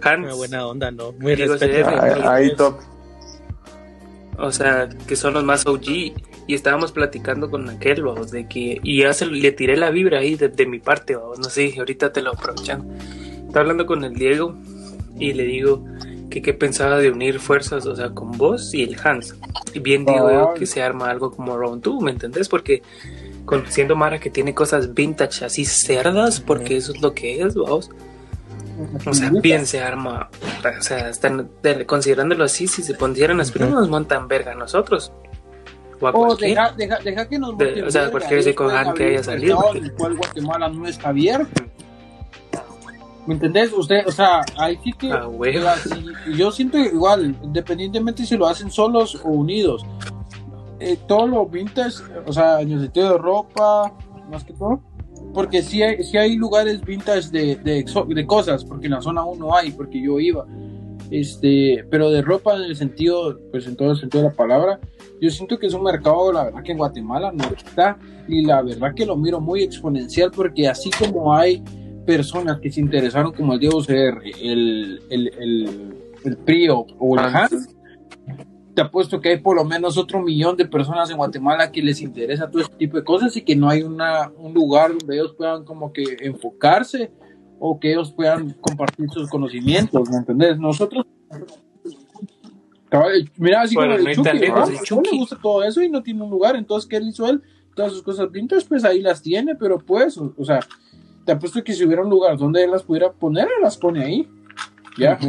Hans, Una buena onda, ¿no? Muy Diego respeto. CR. Ahí, ahí top. o sea, que son los más OG. Y estábamos platicando con aquel, vamos, de que. Y ya se, le tiré la vibra ahí de, de mi parte, vamos, no sé, ahorita te lo aprovechan. Estaba hablando con el Diego y le digo que qué pensaba de unir fuerzas, o sea, con vos y el Hans. Y bien digo yo que se arma algo como Round 2, ¿me entendés? Porque conociendo Mara que tiene cosas vintage así cerdas, porque eso es lo que es, vamos. O sea, bien se arma. O sea, están de- considerándolo así, si se pondieran las primas, nos montan verga a nosotros. O a O deja, deja, deja que nos De- o sea, cualquier Han que haya salido, el cual Guatemala no está abierto. ¿Me entendés? Usted, o sea, ahí sí que. Ah, sea, si- yo siento igual, independientemente si lo hacen solos o unidos. Eh, todo lo vintage, o sea, en el sentido de ropa, más que todo. Porque sí hay, sí hay lugares vintage de, de, de cosas, porque en la zona 1 hay, porque yo iba. Este, pero de ropa en el sentido, pues en todo el sentido de la palabra, yo siento que es un mercado, la verdad que en Guatemala no está, y la verdad que lo miro muy exponencial, porque así como hay personas que se interesaron como el Diego CR, el, el, el, el PRIO o el Hans. Hans, te apuesto que hay por lo menos otro millón de personas en Guatemala que les interesa todo este tipo de cosas y que no hay una, un lugar donde ellos puedan como que enfocarse o que ellos puedan compartir sus conocimientos, ¿me entendés? Nosotros Mira, así Bueno, como no el Chucky, lejos, ¿no? el Chucky. le gusta todo eso y no tiene un lugar, entonces, ¿qué hizo él? Todas sus cosas vintage, pues ahí las tiene, pero pues, o, o sea, te apuesto que si hubiera un lugar donde él las pudiera poner, él las pone ahí. Ya.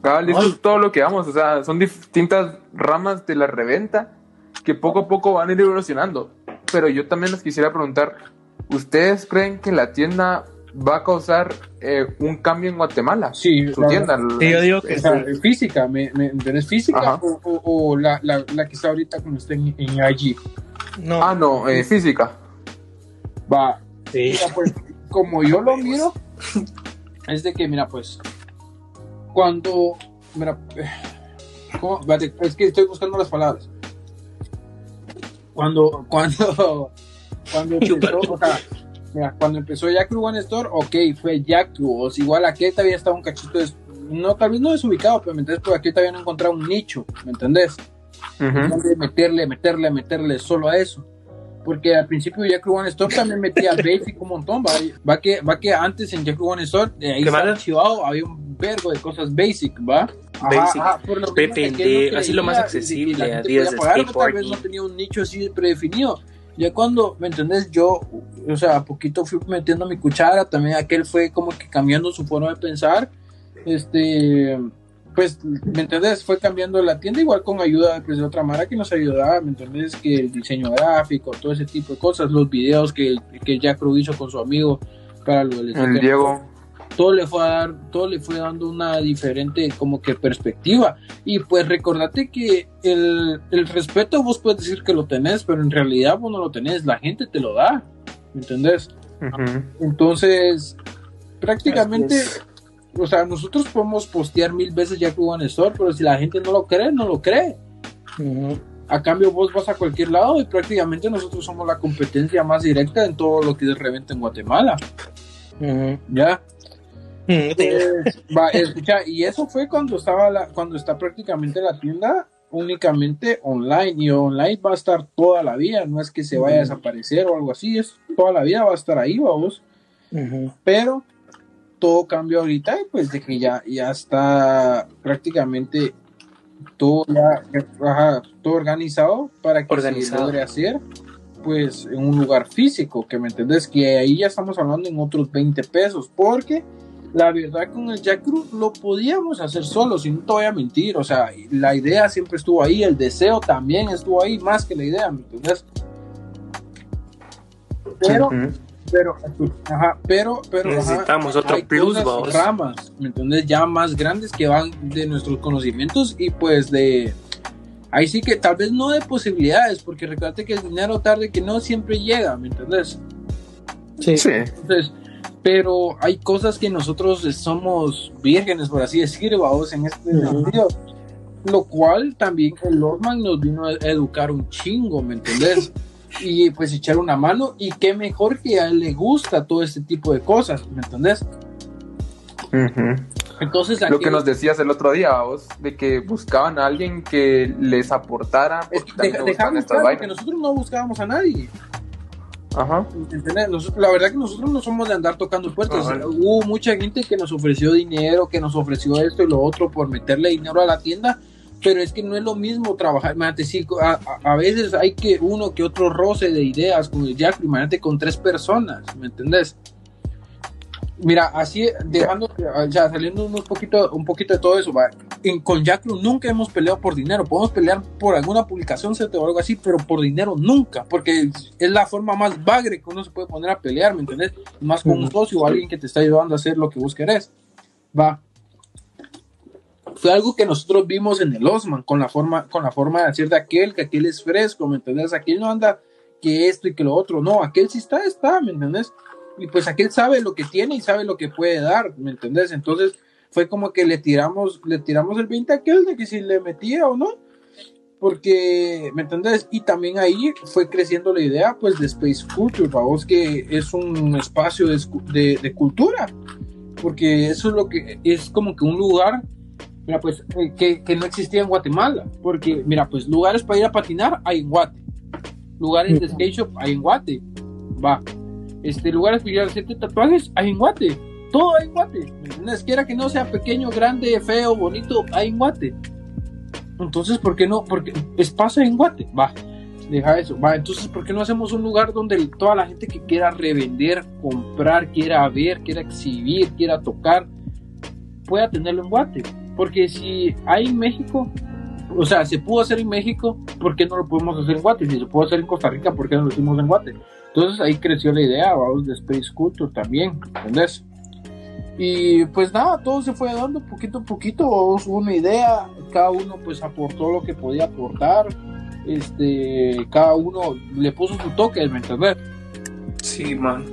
Cabal, eso es todo lo que vamos, o sea, son distintas ramas de la reventa que poco a poco van a ir evolucionando. Pero yo también les quisiera preguntar, ¿ustedes creen que la tienda va a causar eh, un cambio en Guatemala? Sí, Su la- tienda. Sí, yo digo que sí. física, ¿me, me entiendes? Física Ajá. o, o- o la, la, la que está ahorita cuando está en, en IG. No, Ah, no, eh, física. Va, sí. Mira, pues, como yo lo miro, es de que, mira, pues, cuando, mira, ¿cómo? Es que estoy buscando las palabras. Cuando, cuando, cuando [laughs] empezó, o sea, mira, cuando empezó Jack Crew One Store, ok, fue Jack Crew, o sea, igual aquí todavía estaba un cachito, des- no, tal vez no desubicado, pero me entiendes, porque aquí todavía no he encontrado un nicho, ¿me entendés? Ujú. donde meterle, meterle, meterle solo a eso. Porque al principio Jack One Store también metía [laughs] Basic un montón, va, va que, va que antes en Jack One Store, de ahí archivado, había un vergo de cosas Basic, ¿va? Basic. por lo de él no así lo más accesible, Adidas podía pagar, pero tal vez no tenía un nicho así predefinido. Ya cuando, ¿me entendés? Yo, o sea, a poquito fui metiendo mi cuchara, también aquel fue como que cambiando su forma de pensar, este, pues, ¿me entendés? Fue cambiando la tienda igual con ayuda pues, de otra mara que nos ayudaba, ¿me entendés? Que el diseño gráfico, todo ese tipo de cosas, los videos que, que Jack Crew hizo con su amigo para lo del El Diego. Todo le fue a dar, todo le fue dando una diferente como que perspectiva. Y pues recordate que el, el respeto vos puedes decir que lo tenés, pero en realidad vos no lo tenés, la gente te lo da, ¿me entendés? Ujú. Entonces, prácticamente, o sea, nosotros podemos postear mil veces ya que One Store, pero si la gente no lo cree, no lo cree. Ujú. A cambio, vos vas a cualquier lado y prácticamente nosotros somos la competencia más directa en todo lo que es reventa en Guatemala. Ujú. ¿Ya? Pues, va, escucha, y eso fue cuando estaba la, cuando está prácticamente la tienda únicamente online y online va a estar toda la vida, no es que se vaya a desaparecer o algo así, es toda la vida va a estar ahí, vamos, Ujú. pero todo cambió ahorita y pues de que ya, ya está prácticamente todo ya, ajá, todo organizado para que Organizado. se logre hacer pues en un lugar físico, que me entendés, que ahí ya estamos hablando en otros 20 pesos, porque la verdad con el Jack Cruz lo podíamos hacer solo, si no te voy a mentir, o sea, la idea siempre estuvo ahí, el deseo también estuvo ahí, más que la idea, ¿me entendés? Pero, pero, ajá, pero, pero, ajá, Necesitamos otro hay plus, cosas, ramas, ¿me entiendes? Ya más grandes que van de nuestros conocimientos y pues de... Ahí sí que tal vez no de posibilidades, porque recuerda que el dinero tarde que no siempre llega, ¿me entendés? Sí. Sí. Entonces, pero hay cosas que nosotros somos vírgenes, por así decir, vamos, en este Ujú. sentido. Lo cual también el Lordman nos vino a educar un chingo, ¿me entendés? [laughs] y pues echar una mano, y qué mejor que a él le gusta todo este tipo de cosas, ¿me entendés? Ujú. Entonces, Lo que nos decías el otro día, vos, de que buscaban a alguien que les aportara. es dejamos estas claro que nosotros no buscábamos a nadie. Ajá. Nosotros- la verdad que nosotros no somos de andar tocando puertas. Ajá. Hubo mucha gente que nos ofreció dinero, que nos ofreció esto y lo otro por meterle dinero a la tienda, pero es que no es lo mismo trabajar. Imagínate, sí, a, veces hay que uno que otro roce de ideas con el Jack, imagínate con tres personas, ¿me entendés? Mira, así dejando, o sea, saliendo un poquito, un poquito de todo eso, va. En, con Jack nunca hemos peleado por dinero, podemos pelear por alguna publicación o algo así, pero por dinero nunca, porque es la forma más bagre que uno se puede poner a pelear, ¿me entendés? Más con un socio o alguien que te está ayudando a hacer lo que vos querés. Va. Fue algo que nosotros vimos en el Osman, con la forma, con la forma de hacer de aquel, que aquel es fresco, ¿me entendés? Aquel no anda que esto y que lo otro, no, aquel sí está, está, ¿me entendés? Y pues aquel sabe lo que tiene y sabe lo que puede dar, ¿me entendés? Entonces fue como que le tiramos, le tiramos el 20 a aquel de que si le metía o no, porque, ¿me entendés? Y también ahí fue creciendo la idea, pues, de Space Culture, vamos, que es un espacio de, de- de cultura, porque eso es lo que es como que un lugar, mira, pues, eh, que, que no existía en Guatemala, porque, mira, pues, lugares para ir a patinar hay en Guate, lugares de skate shop hay en Guate, va, este, lugares para hacerte tatuajes hay en Guate, todo hay en Guate, ¿me entiendes? Que no sea pequeño, grande, feo, bonito, hay en Guate. Entonces, ¿por qué no? Porque espacio en Guate, va, deja eso, va, entonces, ¿por qué no hacemos un lugar donde toda la gente que quiera revender, comprar, quiera ver, quiera exhibir, quiera tocar, pueda tenerlo en Guate? Porque si hay en México, o sea, se pudo hacer en México, ¿por qué no lo podemos hacer en Guate? Si se pudo hacer en Costa Rica, ¿por qué no lo hicimos en Guate? Entonces ahí creció la idea, vamos, de Space Culture también, ¿entendés? Y pues nada, todo se fue dando poquito a poquito, vamos, una idea, cada uno pues aportó lo que podía aportar, este, cada uno le puso su toque, ¿me entendés? Sí, man.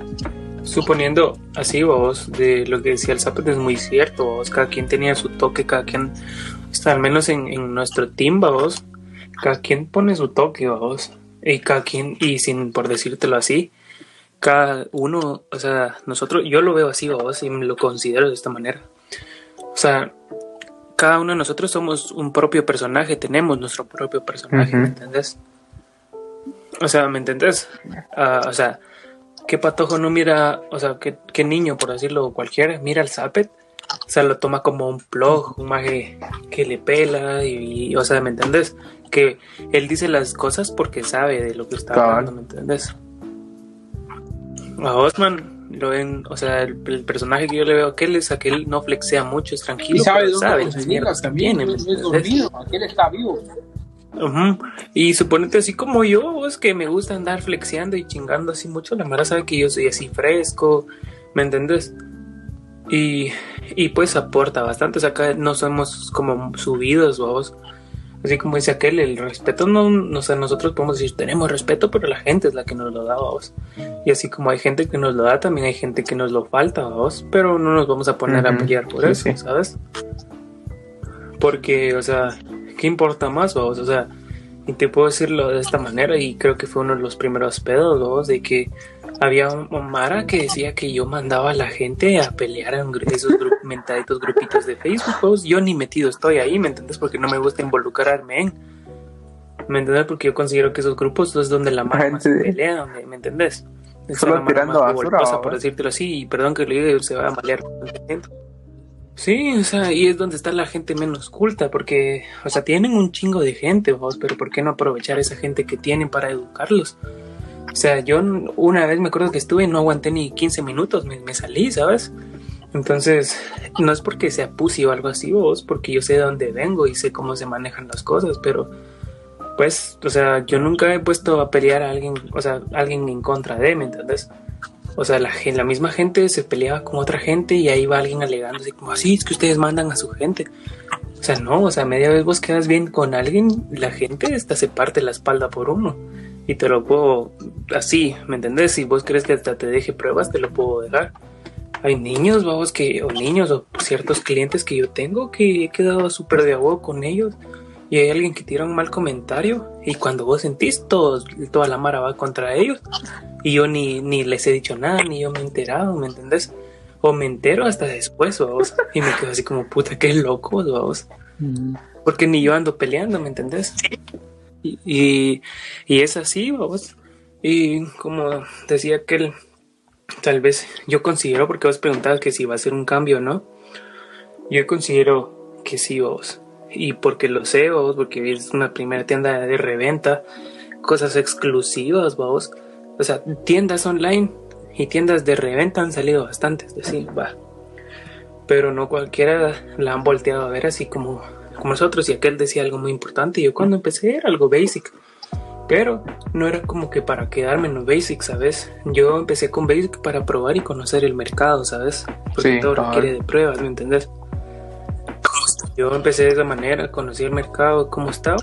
Suponiendo así, vos, de lo que decía el Zapet es muy cierto, vos. Cada quien tenía su toque, cada quien, está al menos en, en nuestro team, vos. Cada quien pone su toque, vos. Y cada quien, y sin por decírtelo así, cada uno, o sea, nosotros, yo lo veo así, vos, y me lo considero de esta manera. O sea, cada uno de nosotros somos un propio personaje, tenemos nuestro propio personaje. ¿me entendés? O sea, ¿me entendés? Ah, o sea, ¿qué patojo no mira, o sea, qué, qué niño, por decirlo cualquiera, mira al Zapet? O sea, lo toma como un plug, un maje que le pela y, y, o sea, ¿me entendés? Que él dice las cosas porque sabe de lo que está Cabal. hablando, ¿me entendés? A Osman, lo ven, o sea, el, el personaje que yo le veo a aquel es aquel no flexea mucho, es tranquilo, Y sabe pero dónde sabe las mierdas también, tiene, no ¿me es, dormido, aquel está vivo. Y suponete así como yo, es que me gusta andar flexeando y chingando así mucho, la Mara sabe que yo soy así fresco, ¿me entendés? Y, y pues aporta bastante. O sea, acá no somos como subidos, vamos. Así como dice aquel, el respeto no, no o sea, nosotros podemos decir tenemos respeto, pero la gente es la que nos lo da, vamos. Y así como hay gente que nos lo da, también hay gente que nos lo falta, vamos. Pero no nos vamos a poner a Ujú. pelear por Sí, eso, sí. ¿sabes? Porque, o sea, ¿qué importa más, vamos? O sea, y te puedo decirlo de esta manera, y creo que fue uno de los primeros pedos, vamos, de que había un un Mara que decía que yo mandaba a la gente a pelear en gru- esos gru- [laughs] mentaditos grupitos de Facebook, vamos. Yo ni metido estoy ahí, ¿me entiendes? Porque no me gusta involucrarme en. ¿Me entiendes? Porque yo considero que esos grupos es donde la Mara más pelea, donde- ¿me entendés? Es Solo la tirando más basura, ¿va? por decírtelo así, y perdón que lo diga, se va a malear. Sí, o sea, y es donde está la gente menos culta, porque, o sea, tienen un chingo de gente, vos, pero ¿por qué no aprovechar esa gente que tienen para educarlos? O sea, yo una vez me acuerdo que estuve y no aguanté ni 15 minutos, me, salí, ¿sabes? Entonces, no es porque sea pussy o algo así, vos, porque yo sé de dónde vengo y sé cómo se manejan las cosas, pero, pues, o sea, yo nunca he puesto a pelear a alguien, o sea, alguien en contra de, ¿me entendés? O sea, la, la misma gente se peleaba con otra gente y ahí va alguien alegando así como así, es que ustedes mandan a su gente. O sea, no, o sea, media vez vos quedas bien con alguien, la gente hasta se parte la espalda por uno. Y te lo puedo así, ¿me entendés? Si vos crees que hasta te deje pruebas, te lo puedo dejar. Hay niños, vamos, que, o niños, o ciertos clientes que yo tengo que he quedado súper de agua con ellos. Y hay alguien que tira un mal comentario. Y cuando vos sentís, todos, toda la mara va contra ellos. Y yo ni, ni les he dicho nada, ni yo me he enterado, ¿me entendés? O me entero hasta después, vamos. Y me quedo así como, puta, qué loco, vamos. Porque ni yo ando peleando, ¿me entendés? Y, y, es así, vamos. Y como decía aquel, tal vez yo considero, porque vos preguntabas que si va a ser un cambio o no. Yo considero que sí, vos. Y porque lo sé, vos, porque es una primera tienda de reventa, cosas exclusivas, vos. O sea, tiendas online y tiendas de reventa han salido bastantes, decir, va. Pero no cualquiera la han volteado a ver así como, como nosotros. Y aquel decía algo muy importante. Yo cuando empecé era algo basic. Pero no era como que para quedarme en lo basic, ¿sabes? Yo empecé con basic para probar y conocer el mercado, ¿sabes? Porque Sí, todo requiere de pruebas, ¿me entendés? Yo empecé de esa manera, conocí el mercado, cómo estaba.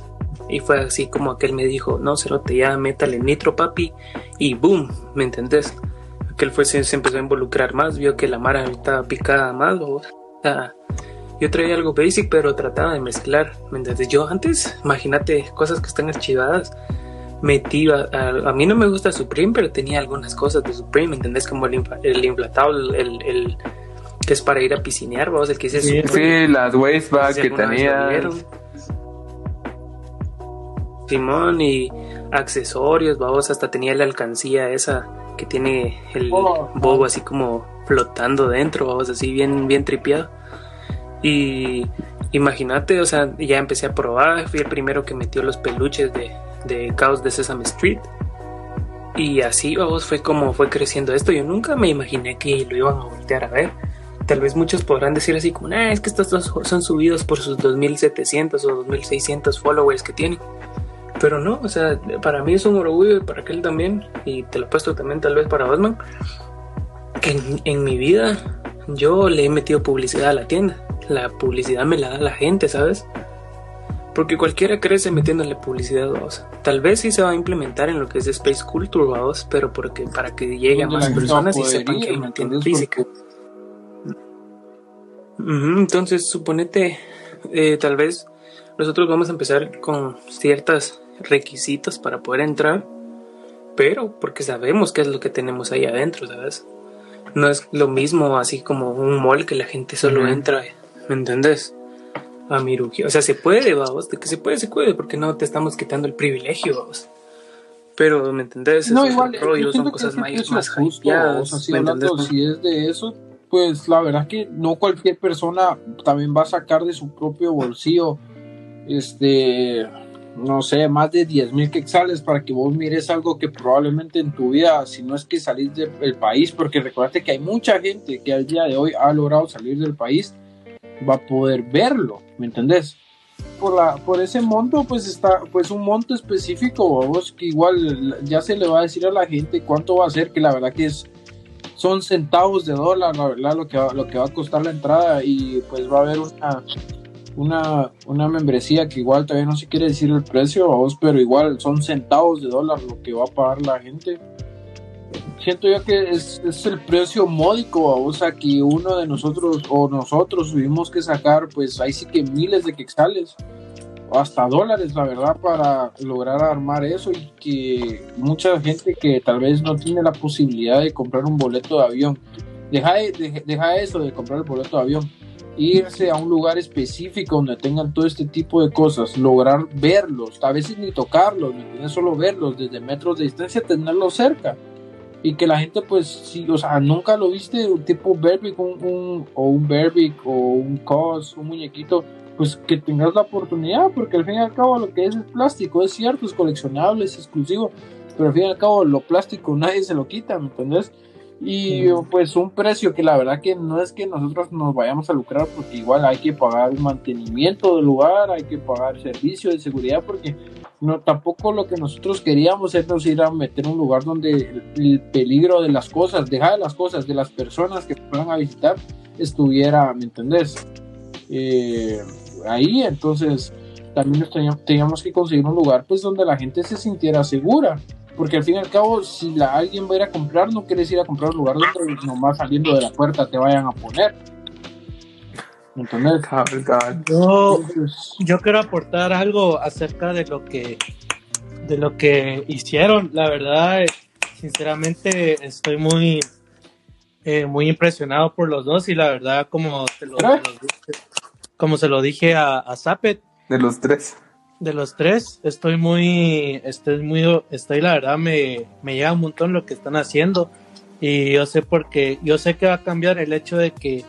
Y fue así como aquel me dijo, no, cerote, ya métale nitro, papi. Y boom, ¿me entendés? Aquel fue, se, se empezó a involucrar más, vio que la mara estaba picada más. O sea, yo traía algo basic, pero trataba de mezclar, ¿me entendés? Yo antes, imagínate, cosas que están archivadas. Metí a, a- a mí no me gusta Supreme, pero tenía algunas cosas de Supreme, ¿me entendés? Como el, infla- el inflatable, el, el que es para ir a piscinear, vamos, el que dice Sí, Supreme. Sí, las waistbag que vieron. Simón y accesorios, vamos, hasta tenía la alcancía esa que tiene el Oh. bobo así como flotando dentro, vamos, así bien, bien tripeado. Y imagínate, o sea, ya empecé a probar, fui el primero que metió los peluches de, de Caos de Sesame Street. Y así, vamos, fue como fue creciendo esto. Yo nunca me imaginé que lo iban a voltear a ver. Tal vez muchos podrán decir así como, "Nah, es que estos dos son subidos por sus 2700 o 2600 followers que tienen. Pero no, o sea, para mí es un orgullo y para aquel también, y te lo he puesto también tal vez para Batman, que en, en mi vida yo le he metido publicidad a la tienda. La publicidad me la da la gente, ¿sabes? Porque cualquiera crece metiéndole publicidad, vamos. Tal vez sí se va a implementar en lo que es Space Culture, vamos, pero porque para que llegue a más la personas y sepan que ir, hay ¿me una tienda entiendes? física. Entonces, suponete, eh, tal vez nosotros vamos a empezar con ciertos requisitos para poder entrar, pero porque sabemos qué es lo que tenemos ahí adentro, ¿sabes? No es lo mismo así como un mall que la gente solo entra, ¿me entendés? A Miruji. O sea, se puede, vamos, de que se puede, se puede, porque no te estamos quitando el privilegio, vamos. Pero, ¿me entendés? No, igual, yo son que cosas ese más, más es justo, hypeadas, o sea, si es de eso, pues la verdad que no cualquier persona también va a sacar de su propio bolsillo, este, no sé, más de 10 mil quetzales para que vos mires algo que probablemente en tu vida, si no es que salís del país, porque recuerda que hay mucha gente que al día de hoy ha logrado salir del país, va a poder verlo, ¿me entendés? por la por ese monto pues está pues un monto específico vos que igual ya se le va a decir a la gente cuánto va a ser que la verdad que es son centavos de dólar, la verdad, lo que, va, lo que va a costar la entrada y pues va a haber una, una, una membresía que igual todavía no se quiere decir el precio, vos, pero igual son centavos de dólar lo que va a pagar la gente. Siento yo que es, es el precio módico, o sea, que uno de nosotros o nosotros tuvimos que sacar, pues ahí sí que miles de quexales hasta dólares, la verdad, para lograr armar eso y que mucha gente que tal vez no tiene la posibilidad de comprar un boleto de avión, deja, de- deja eso de comprar el boleto de avión, irse a un lugar específico donde tengan todo este tipo de cosas, lograr verlos, a veces ni tocarlos, ¿me entiendes? Solo verlos desde metros de distancia, tenerlos cerca. Y que la gente, pues, sí, o sea, nunca lo viste, un tipo Berbic, un, un- o un Berbic, o un Cos, un muñequito, pues que tengas la oportunidad, porque al fin y al cabo lo que es es plástico, es cierto, es coleccionable, es exclusivo, pero al fin y al cabo lo plástico nadie se lo quita, ¿me entendés? Y pues un precio que la verdad que no es que nosotros nos vayamos a lucrar, porque igual hay que pagar mantenimiento del lugar, hay que pagar servicio de seguridad, porque no tampoco lo que nosotros queríamos es nos ir a meter un lugar donde el, el peligro de las cosas, dejar de las cosas, de las personas que fueran a visitar, estuviera, ¿me entendés? Eh, ahí, entonces también teníamos, teníamos que conseguir un lugar pues donde la gente se sintiera segura, porque al fin y al cabo si la, alguien va a ir a comprar, no quieres ir a comprar un lugar donde nomás saliendo de la puerta te vayan a poner. Cabal. Yo, yo quiero aportar algo acerca de lo que de lo que hicieron. La verdad, eh, sinceramente, estoy muy eh, muy impresionado por los dos y la verdad, como te lo, como se lo dije a, a Zapet, De los tres. de los tres, estoy muy, estoy muy, estoy la verdad me, me llega un montón lo que están haciendo y yo sé porque, yo sé que va a cambiar el hecho de que,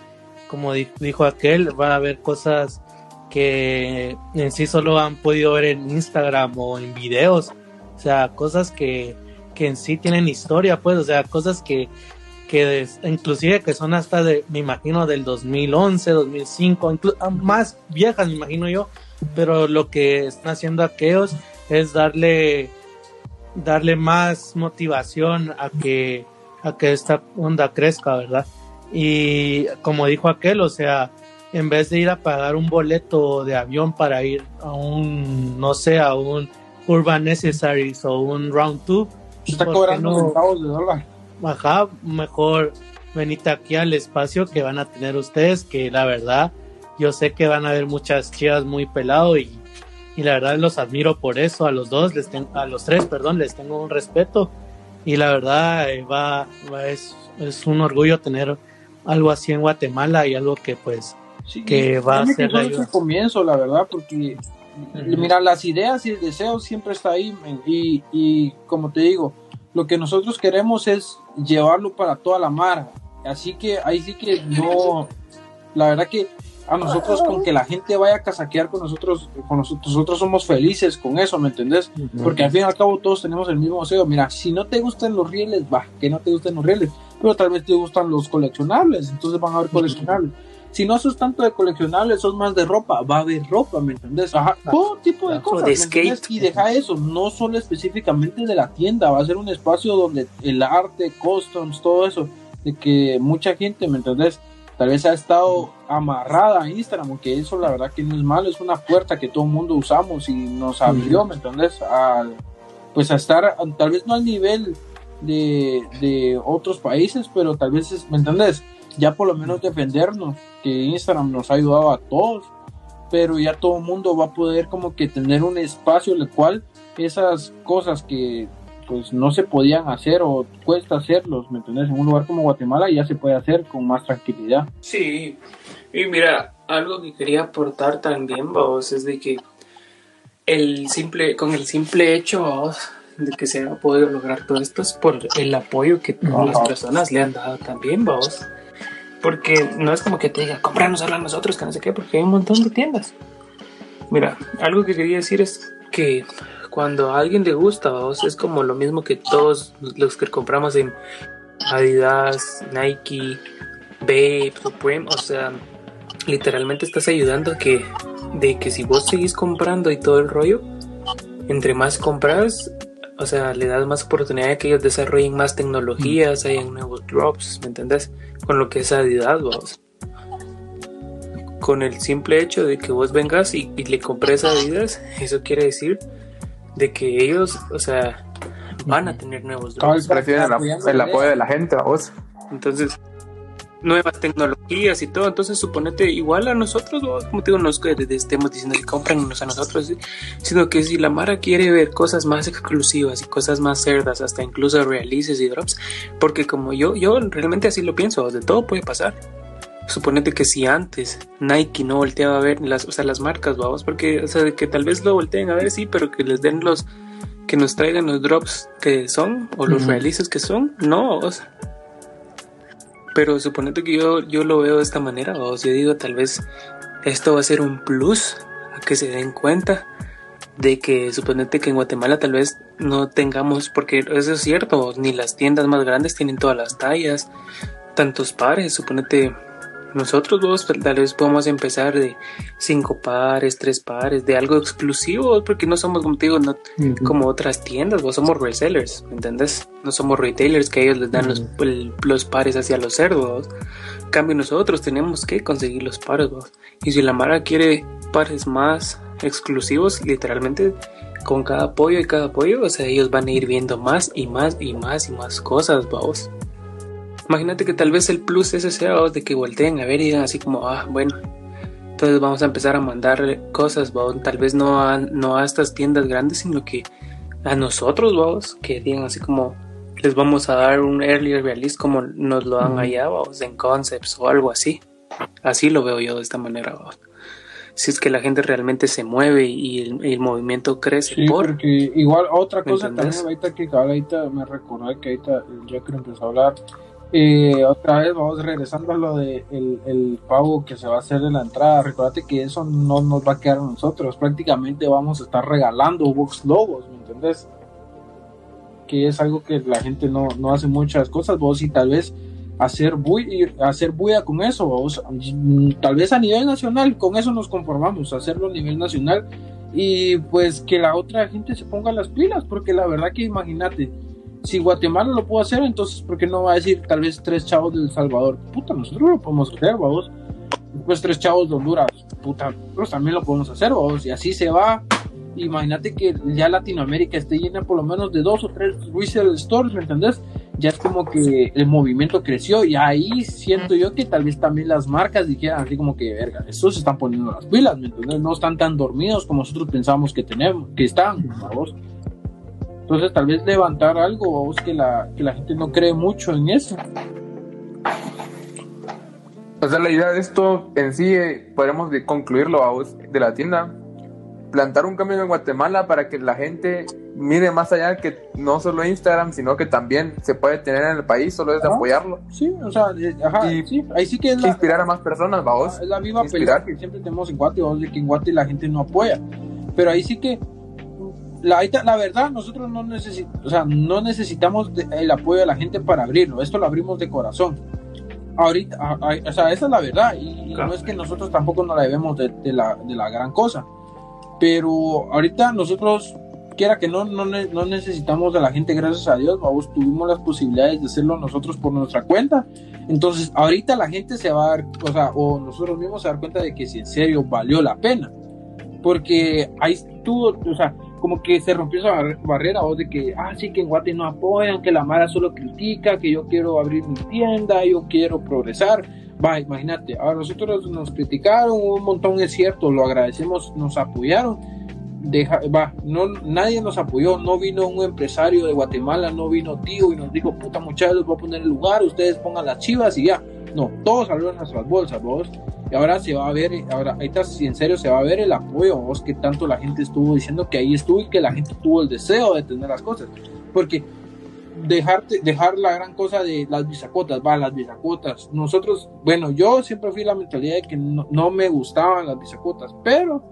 como di- dijo aquel, van a haber cosas que en sí solo han podido ver en Instagram o en videos, o sea, cosas que, que en sí tienen historia, pues, o sea, cosas que, que inclusive que son hasta de, me imagino, del 2011, 2005, inclu- ah, más viejas, me imagino yo, pero lo que están haciendo aquellos es darle darle más motivación a que a que esta onda crezca, ¿verdad? Y como dijo aquel, o sea, en vez de ir a pagar un boleto de avión para ir a un, no sé, a un Urban Necessaries o un Round 2, se está ¿por qué cobrando no? centavos de dólar. ajá, mejor venite aquí al espacio que van a tener ustedes, que la verdad, yo sé que van a haber muchas chivas muy pelado y, y la verdad los admiro por eso, a los dos, les ten- a los tres, perdón, les tengo un respeto y la verdad eh, va, va- es, es un orgullo tener algo así en Guatemala y algo que pues Sí, que va a ser el comienzo, la verdad, porque mira, las ideas y el deseo siempre está ahí, y, y como te digo, lo que nosotros queremos es llevarlo para toda la mara, así que ahí sí que no, la verdad que a nosotros con que la gente vaya a casaquear con nosotros, con nosotros, nosotros somos felices con eso, ¿me entendés? Porque al fin y al cabo todos tenemos el mismo deseo. Mira, si no te gustan los rieles, va, que no te gusten los rieles, pero tal vez te gustan los coleccionables, entonces van a haber coleccionables. Si no sos tanto de coleccionables, sos más de ropa, va a haber ropa, ¿me entendés? Ajá, todo tipo de cosas, de skate. Y deja eso, no solo específicamente de la tienda, va a ser un espacio donde el arte, customs, todo eso, de que mucha gente, ¿me entendés? Tal vez ha estado amarrada a Instagram, aunque eso la verdad que no es malo, es una puerta que todo el mundo usamos y nos abrió, ¿me entendés? A, pues a estar, tal vez no al nivel de, de otros países, pero tal vez, es, ¿me entendés? Ya por lo menos defendernos, que Instagram nos ha ayudado a todos, pero ya todo el mundo va a poder como que tener un espacio en el cual esas cosas que pues no se podían hacer o cuesta hacerlos, ¿me entendés? En un lugar como Guatemala ya se puede hacer con más tranquilidad. Sí, y mira, algo que quería aportar también, vos, es de que el simple, con el simple hecho vos, de que se ha podido lograr todo esto es por el apoyo que todas las Ajá. personas le han dado también, vos. Porque no es como que te diga, comprarnos a nosotros, que no sé qué, porque hay un montón de tiendas. Mira, algo que quería decir es que cuando a alguien le gusta, vos, es como lo mismo que todos los que compramos en Adidas, Nike, Babe, Supreme, o sea, literalmente estás ayudando a que de que si vos seguís comprando y todo el rollo, entre más compras, o sea, le das más oportunidad de que ellos desarrollen más tecnologías, hayan nuevos drops, ¿me entendés? Con lo que es Adidas, vos. Con el simple hecho de que vos vengas y, y le compres a Adidas, eso quiere decir de que ellos, o sea, van a tener nuevos drops. Prefieren el, el apoyo de la gente, vos. Entonces, nuevas tecnologías y todo. Entonces, suponete igual a nosotros, ¿no? como te digo, no es que estemos diciendo que comprennos a nosotros, ¿sí? sino que si la Mara quiere ver cosas más exclusivas y cosas más cerdas, hasta incluso releases y drops, porque como yo, yo realmente así lo pienso, de todo puede pasar. Suponete que si antes Nike no volteaba a ver las, o sea, las marcas, vamos, porque, o sea, que tal vez lo volteen a ver, sí, pero que les den los, que nos traigan los drops que son, o los releases que son, no, o sea, pero suponete que yo, yo lo veo de esta manera, o yo digo, tal vez esto va a ser un plus a que se den cuenta de que suponete que en Guatemala tal vez no tengamos, porque eso es cierto, ni las tiendas más grandes tienen todas las tallas, tantos pares, suponete nosotros dos tal vez podemos empezar de cinco pares, tres pares, de algo exclusivo, porque no somos, como te digo, no, como otras tiendas, vos somos resellers, ¿me entiendes? No somos retailers que ellos les dan los, el, los, pares hacia los cerdos. En cambio, nosotros tenemos que conseguir los pares, vos. Y si la Mara quiere pares más exclusivos, literalmente con cada apoyo y cada apoyo, o sea, ellos van a ir viendo más y más y más y más cosas, vamos. Imagínate que tal vez el plus ese sea de que volteen a ver y digan así como, ah, bueno, entonces vamos a empezar a mandar cosas, tal vez no a, no a estas tiendas grandes, sino que a nosotros, vamos, que digan así como, les vamos a dar un early release como nos lo dan allá, vamos, en concepts o algo así. Así lo veo yo de esta manera, vamos. Si es que la gente realmente se mueve y el, movimiento crece sí, porque igual otra cosa también ahorita que ahorita me recordé que ahorita ya que empezó a hablar eh, otra vez vamos regresando a lo de el, pago que se va a hacer de la entrada. Recuerda que eso no nos va a quedar a nosotros. Prácticamente vamos a estar regalando box logos, ¿me entendés? Que es algo que la gente no, no hace muchas cosas. Vos y tal vez hacer bulla, hacer bulla con eso. Vos, tal vez a nivel nacional, con eso nos conformamos, hacerlo a nivel nacional. Y pues que la otra gente se ponga las pilas, porque la verdad que imagínate si Guatemala lo puede hacer, entonces, ¿por qué no va a decir tal vez tres chavos de El Salvador? Puta, nosotros lo podemos hacer, vamos. Después tres chavos de Honduras, puta, nosotros también lo podemos hacer, vamos. Y así se va. Imagínate que ya Latinoamérica esté llena por lo menos de dos o tres resale stores, ¿me entendés? Ya es como que el movimiento creció y ahí siento yo que tal vez también las marcas dijeran así como que, verga, estos se están poniendo las pilas, ¿me entendés? No están tan dormidos como nosotros pensamos que tenemos, que están, vamos. Entonces tal vez levantar algo, vos que la, que la gente no cree mucho en eso. O sea, la idea de esto en sí, eh, podemos concluirlo a vos de la tienda, plantar un cambio en Guatemala para que la gente mire más allá que no solo Instagram, sino que también se puede tener en el país, solo es de apoyarlo. Sí, o sea, eh, ajá, y, sí, ahí sí que es la, inspirar a más personas, vamos. Es la misma pelea que siempre tenemos en Guate, vos, de que en Guate la gente no apoya. Pero ahí sí que la, la verdad, nosotros no, o sea, no necesitamos el apoyo de la gente para abrirlo. Esto lo abrimos de corazón. Ahorita, o sea, esa es la verdad. Y, no es que nosotros tampoco nos la debemos de, la, de la gran cosa. Pero ahorita nosotros, quiera que no, no, no, necesitamos de la gente, gracias a Dios, vamos, tuvimos las posibilidades de hacerlo nosotros por nuestra cuenta. Entonces, ahorita la gente se va a dar, o sea, o nosotros mismos se dar cuenta de que si en serio valió la pena. Porque ahí tú, o sea, como que se rompió esa barrera o de que, ah, sí, que en Guate no apoyan, que la Mara solo critica, que yo quiero abrir mi tienda, yo quiero progresar. Va, imagínate, ahora nosotros nos criticaron, un montón es cierto, lo agradecemos, nos apoyaron. Deja, va, no, nadie nos apoyó, no vino un empresario de Guatemala, no vino tío y nos dijo, puta muchachos, voy a poner el lugar, ustedes pongan las chivas y ya. No, todos salieron nuestras bolsas, vos. Y ahora se va a ver, ahora ahorita si en serio se va a ver el apoyo, vos, que tanto la gente estuvo diciendo que ahí estuvo y que la gente tuvo el deseo de tener las cosas. Porque dejarte, dejar la gran cosa de las bisacotas, va, las bisacotas. Nosotros, bueno, yo siempre fui la mentalidad de que no, no me gustaban las bisacotas, pero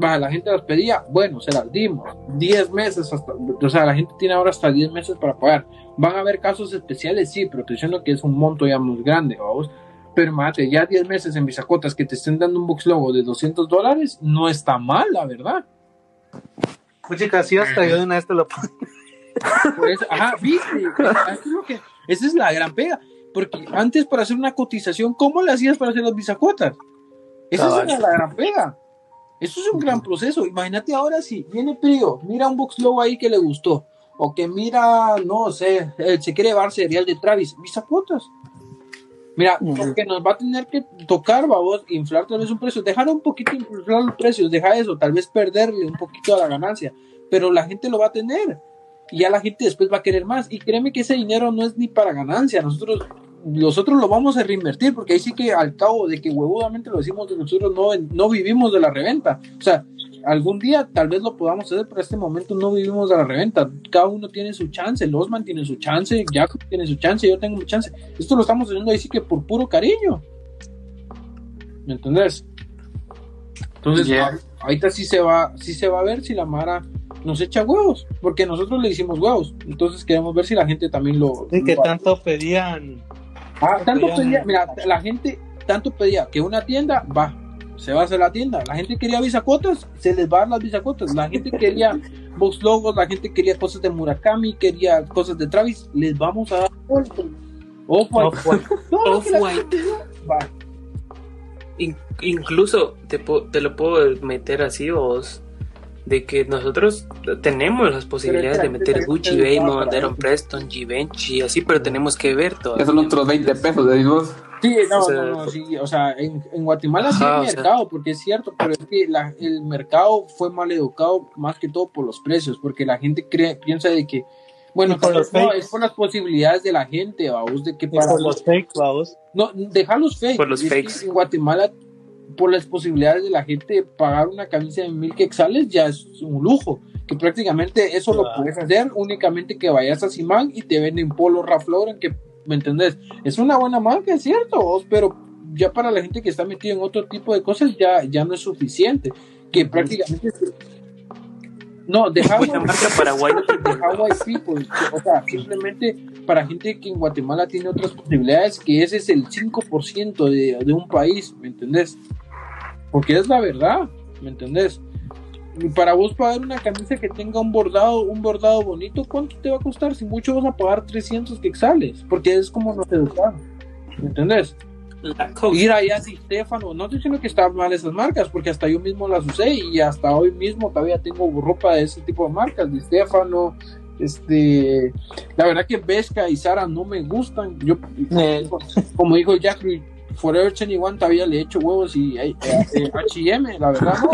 va, la gente las pedía, bueno, se las dimos. 10 meses hasta, o sea, la gente tiene ahora hasta 10 meses para pagar. Van a haber casos especiales, sí, pero te diciendo que es un monto ya muy grande, vamos. Pero mate, ya 10 meses en bisacotas que te estén dando un box logo de 200 dólares, no está mal, la verdad. Pues chicas, sí, hasta yo de una vez te lo pongo. Por eso, ajá, viste, que, esa es la gran pega, porque antes para hacer una cotización, ¿cómo le hacías para hacer las bisacuotas? Esa Cabal. es la gran pega. Eso es un gran proceso. Imagínate ahora si viene Prio, mira un box low ahí que le gustó, o que mira, no sé, él se quiere llevar cereal de Travis, bisacuotas. Mira, Ujú. porque nos va a tener que tocar, vamos, inflar tal vez un precio, dejar un poquito inflar los precios, deja eso, tal vez perderle un poquito a la ganancia, pero la gente lo va a tener y ya la gente después va a querer más. Y créeme que ese dinero no es ni para ganancia, nosotros nosotros lo vamos a reinvertir, porque ahí sí que al cabo de que huevudamente lo decimos, de nosotros no, no vivimos de la reventa. O sea, algún día tal vez lo podamos hacer, pero en este momento no vivimos de la reventa. Cada uno tiene su chance, Losman tiene su chance, Jacob tiene su chance, yo tengo mi chance. Esto lo estamos haciendo ahí sí que por puro cariño. ¿Me entendés? Entonces, Yeah. ahor- ahorita sí se va, sí se va a ver si la Mara nos echa huevos, porque nosotros le hicimos huevos. Entonces queremos ver si la gente también lo. Sí, que lo- tanto pedían. Ah, tanto pedían- pedía, mira, la gente tanto pedía que una tienda va, se va a hacer la tienda. La gente quería bisacotas, se les va a dar las bisacotas. La gente quería box logos, la gente quería cosas de Murakami, quería cosas de Travis, les vamos a dar. [laughs] Gente dio, va. In- incluso te, po- te lo puedo meter así vos de que nosotros tenemos las posibilidades de meter Gucci, Aaron eso. Preston, Givenchy, así, pero tenemos que ver todo. Ya son otros 20 pesos, de vos. Sí, no, O sea, no, no, sí, o sea, en, en Guatemala sí hay sea. mercado, porque es cierto, pero es que la- el mercado fue mal educado más que todo por los precios, porque la gente cree, piensa de que, bueno, Y por los no, es por las posibilidades de la gente, vamos, de que para por los fakes, vamos. No, deja los fakes. Por los fakes. En Guatemala, por las posibilidades de la gente, pagar una camisa de mil quexales ya es un lujo. Que prácticamente eso lo puedes hacer únicamente que vayas a Simán y te venden polo Ralph Lauren, que, ¿me entendés? Es una buena marca, es cierto, pero ya para la gente que está metida en otro tipo de cosas ya, ya no es suficiente. Que prácticamente. No, deja Buena marca para White [laughs] de Hawaii People, o sea, simplemente para gente que en Guatemala tiene otras posibilidades, que ese es el 5% de, de un país, ¿me entendés? Porque es la verdad, ¿me entendés? Y para vos pagar una camisa que tenga un bordado, un bordado bonito, ¿cuánto te va a costar? Si mucho vas a pagar 300 quexales, porque es como nos educaron, ¿me entendés? Ir allá Di Stefano, no estoy diciendo que están mal esas marcas, porque hasta yo mismo las usé y hasta hoy mismo todavía tengo ropa de ese tipo de marcas, Di Stefano, este, la verdad que Vesca y Sara no me gustan, yo, Eh. como dijo Jack, Forever 21 todavía le he hecho huevos y eh, eh, [laughs] H&M, la verdad no,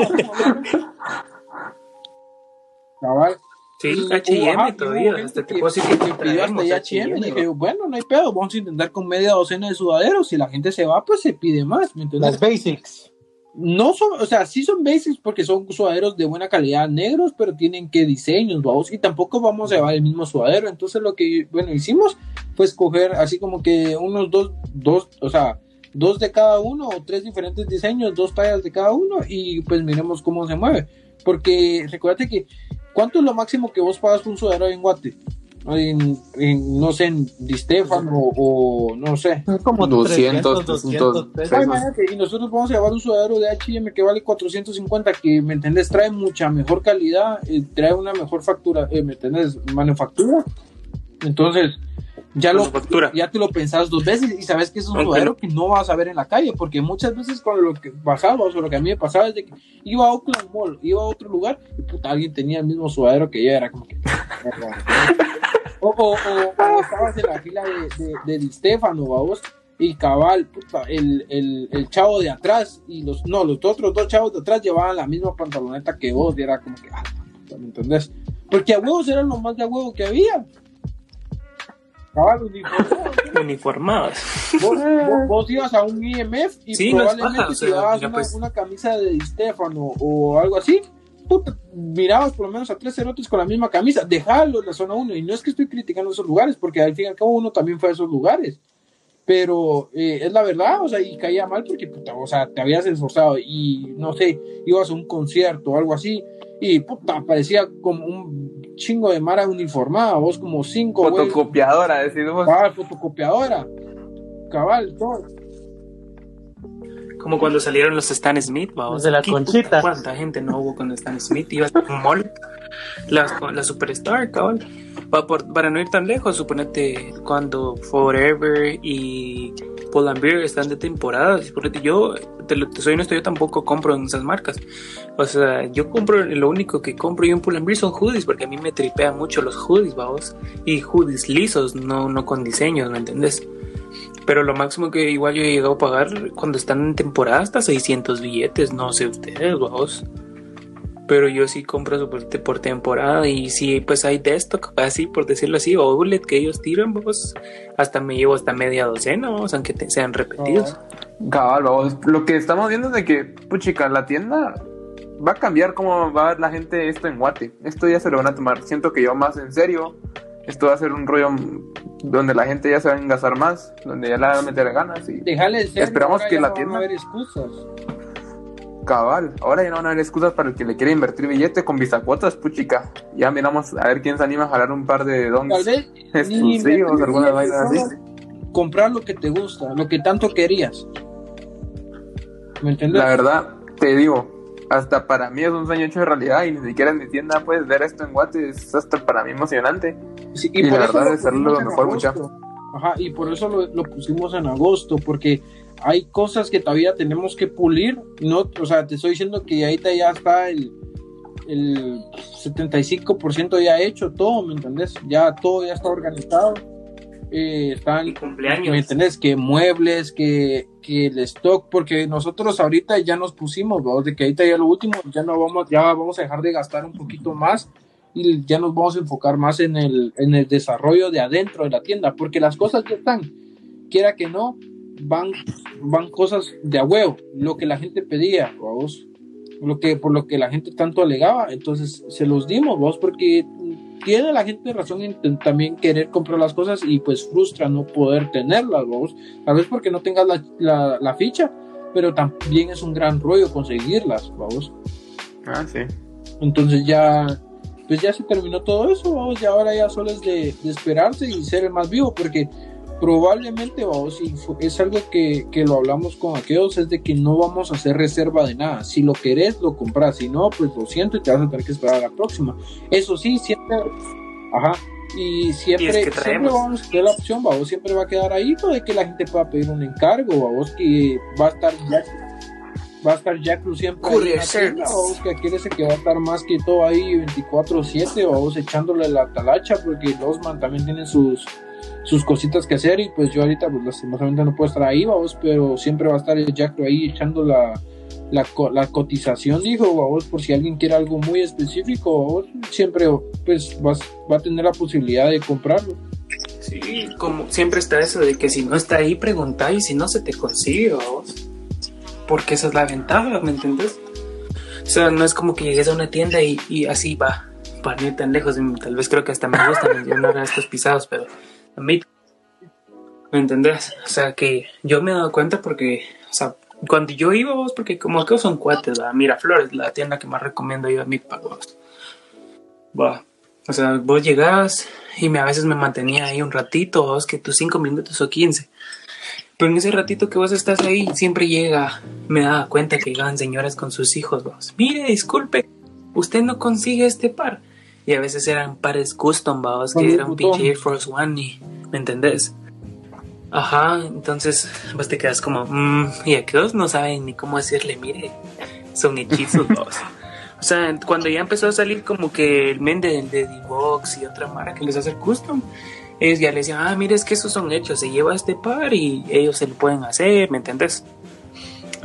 cabal. Sí, H&M todavía. Hasta decir que que pidió hasta H&M. Dije, bueno, no hay pedo, vamos a intentar con media docena de sudaderos. Si la gente se va, pues se pide más. Las basics. No son, o sea, sí son basics porque son sudaderos de buena calidad negros, pero tienen que diseños, vamos, y tampoco vamos a llevar el mismo sudadero. Entonces lo que, bueno, hicimos fue escoger así como que unos dos, dos, o sea, dos de cada uno o tres diferentes diseños, dos tallas de cada uno y pues miremos cómo se mueve. Porque recuérdate que, ¿cuánto es lo máximo que vos pagas un sudadero en Guate? En, en, no sé, en Di Stefano o, o no sé. Como 200, 300, 200 300 pesos. Ay, imagínate, y nosotros vamos a llevar un sudadero de H&M que vale 450, que, ¿me entendés? Trae mucha mejor calidad, eh, trae una mejor factura, eh, ¿me entendés? Manufactura. Entonces, ya lo, ya te lo pensás dos veces y sabes que es un sudadero no. que no vas a ver en la calle, porque muchas veces con lo que pasaba, o sea, lo que a mí me pasaba es de que iba a Oakland Mall, iba a otro lugar y puta, alguien tenía el mismo sudadero que yo, era como que... o, o, o, o estabas en la fila de, de, de Di Stefano, vamos, y cabal, puta, el, el, el chavo de atrás y los, no, los otros dos chavos de atrás llevaban la misma pantaloneta que vos y era como que, ah, ¿me entendés? Porque a huevos eran lo más de a huevo que había. Uniformadas. [laughs] Vos, [laughs] vos- vos ibas a un IMF y Sí, no probablemente paja, o si llevabas una, pues. una camisa de Stefano o algo así, puta, mirabas por lo menos a tres cerotes con la misma camisa, dejalo en la zona 1. Y no es que estoy criticando esos lugares, porque al fin y al cabo uno también fue a esos lugares. Pero eh, es la verdad, o sea, y caía mal porque, puta, o sea, te habías esforzado y no sé, ibas a un concierto o algo así, y puta, parecía como un chingo de mara uniformada, vos como cinco, güey. Fotocopiadora, decimos. Cabal, fotocopiadora. Cabal, todo. Como cuando salieron los Stan Smith, vamos. De la ¿Qué conchita. ¿Cuánta gente no hubo con Stan Smith? Iba a un mall. La, la Superstar, cabrón. Pa- por- para no ir tan lejos, suponete cuando Forever y Pull and Beer están de temporada. Yo, te, lo- te soy honesto, yo tampoco compro en esas marcas. O sea, yo compro, lo único que compro yo en Pull and Beer son hoodies, porque a mí me tripean mucho los hoodies, vamos. Y hoodies lisos, no, no con diseños, ¿me entendés? Pero lo máximo que igual yo he llegado a pagar cuando están en temporada hasta 600 billetes, no sé ustedes, vamos. Pero yo sí compro soporte por temporada y si pues hay de esto, así por decirlo así, o bullet que ellos tiran, vamos, hasta me llevo hasta media docena, vamos, aunque te- sean repetidos. Cabal, vamos. Lo que estamos viendo es de que, puchica, la tienda va a cambiar cómo va a ver la gente esto en Guate. Esto ya se lo van a tomar. Siento que yo más en serio. Esto va a ser un rollo donde la gente ya se va a engasar más, donde ya le va a meter ganas. Y Déjale de ser, Esperamos que la no tienda- Van a haber excusas. Cabal, ahora ya no van a haber excusas para el que le quiera invertir billete con bisacuotas, puchica. Ya miramos a ver quién se anima a jalar un par de dons exclusivos, alguna vaina así. Comprar lo que te gusta, lo que tanto querías. ¿Me entiendes? La verdad, te digo, hasta para mí es un sueño hecho de realidad y ni siquiera en mi tienda puedes ver esto en Guate, es hasta para mí emocionante. Sí, y la por eso verdad es hacerlo lo mejor, agosto. Ajá, y por eso lo, lo pusimos en agosto, porque hay cosas que todavía tenemos que pulir. No, o sea, te estoy diciendo que ahorita ya está el, el 75% ya hecho, todo, ¿me entendés? Ya todo ya está organizado. Eh, están cumpleaños. ¿Me entendés? Que muebles, que, que el stock, porque nosotros ahorita ya nos pusimos, ¿no? de que ahorita ya lo último, ya no vamos, ya vamos a dejar de gastar un poquito más y ya nos vamos a enfocar más en el, en el desarrollo de adentro de la tienda, porque las cosas ya están, quiera que no, van, van cosas de a huevo, lo que la gente pedía, vos, lo que, por lo que la gente tanto alegaba, entonces se los dimos, vos, porque tiene la gente razón en también querer comprar las cosas y pues frustra no poder tenerlas, vos, tal vez porque no tengas la, la, la ficha, pero también es un gran rollo conseguirlas, vamos. Ah, sí. Entonces ya, pues ya se terminó todo eso, vamos, y ahora ya solo es de, de esperarse y ser el más vivo, porque probablemente, vamos, y es algo que, que lo hablamos con aquellos, es de que no vamos a hacer reserva de nada. Si lo querés, lo compras, si no, pues lo siento y te vas a tener que esperar a la próxima. Eso sí, siempre, ajá. Y siempre, Y es que siempre vamos a tener la opción, vamos, siempre va a quedar ahí, puede que la gente pueda pedir un encargo, vamos, que va a estar ya va a estar Jack Cruz siempre Courier tienda, vamos, que aquí ese que va a estar más que todo ahí 24-7, vamos echándole la talacha, porque Losman también tiene sus sus cositas que hacer y pues yo ahorita pues lastimosamente no puedo estar ahí, vamos, pero siempre va a estar el Jack ahí echando la, la, la cotización, dijo, vamos, por si alguien quiere algo muy específico, vamos, siempre pues vas, va a tener la posibilidad de comprarlo. Sí, como siempre está eso de que si no está ahí, pregunta y si no se te consigue, vamos. Porque esa es la ventaja, ¿me entiendes? O sea, no es como que llegues a una tienda y, y así va, para no ir tan lejos. Tal vez creo que hasta me gusta no de estos pisados, pero a mí, ¿me entendés? O sea, que yo me he dado cuenta porque, o sea, cuando yo iba, vos, porque como acá son cuates, ¿verdad? Miraflores, la tienda que más recomiendo yo a mí para vos. Va. O sea, vos llegabas y me, a veces me mantenía ahí un ratito, vos, que tus cinco minutos o quince. Pero en ese ratito que vos estás ahí, siempre llega, me daba cuenta que llegaban señoras con sus hijos, vos. Mire, disculpe, usted no consigue este par. Y a veces eran pares custom, Con que eran botón. pinche Air Force One, y, ¿me entendés? Ajá, entonces vos te quedas como, mmm, y aquellos no saben ni cómo decirle, mire, son hechizos, vos. O sea, cuando ya empezó a salir como que el men de, de D-Box y otra mara que les hace el custom, ellos ya le decían, ah, mire, es que esos son hechos, se lleva este par y ellos se lo pueden hacer, ¿me entendés?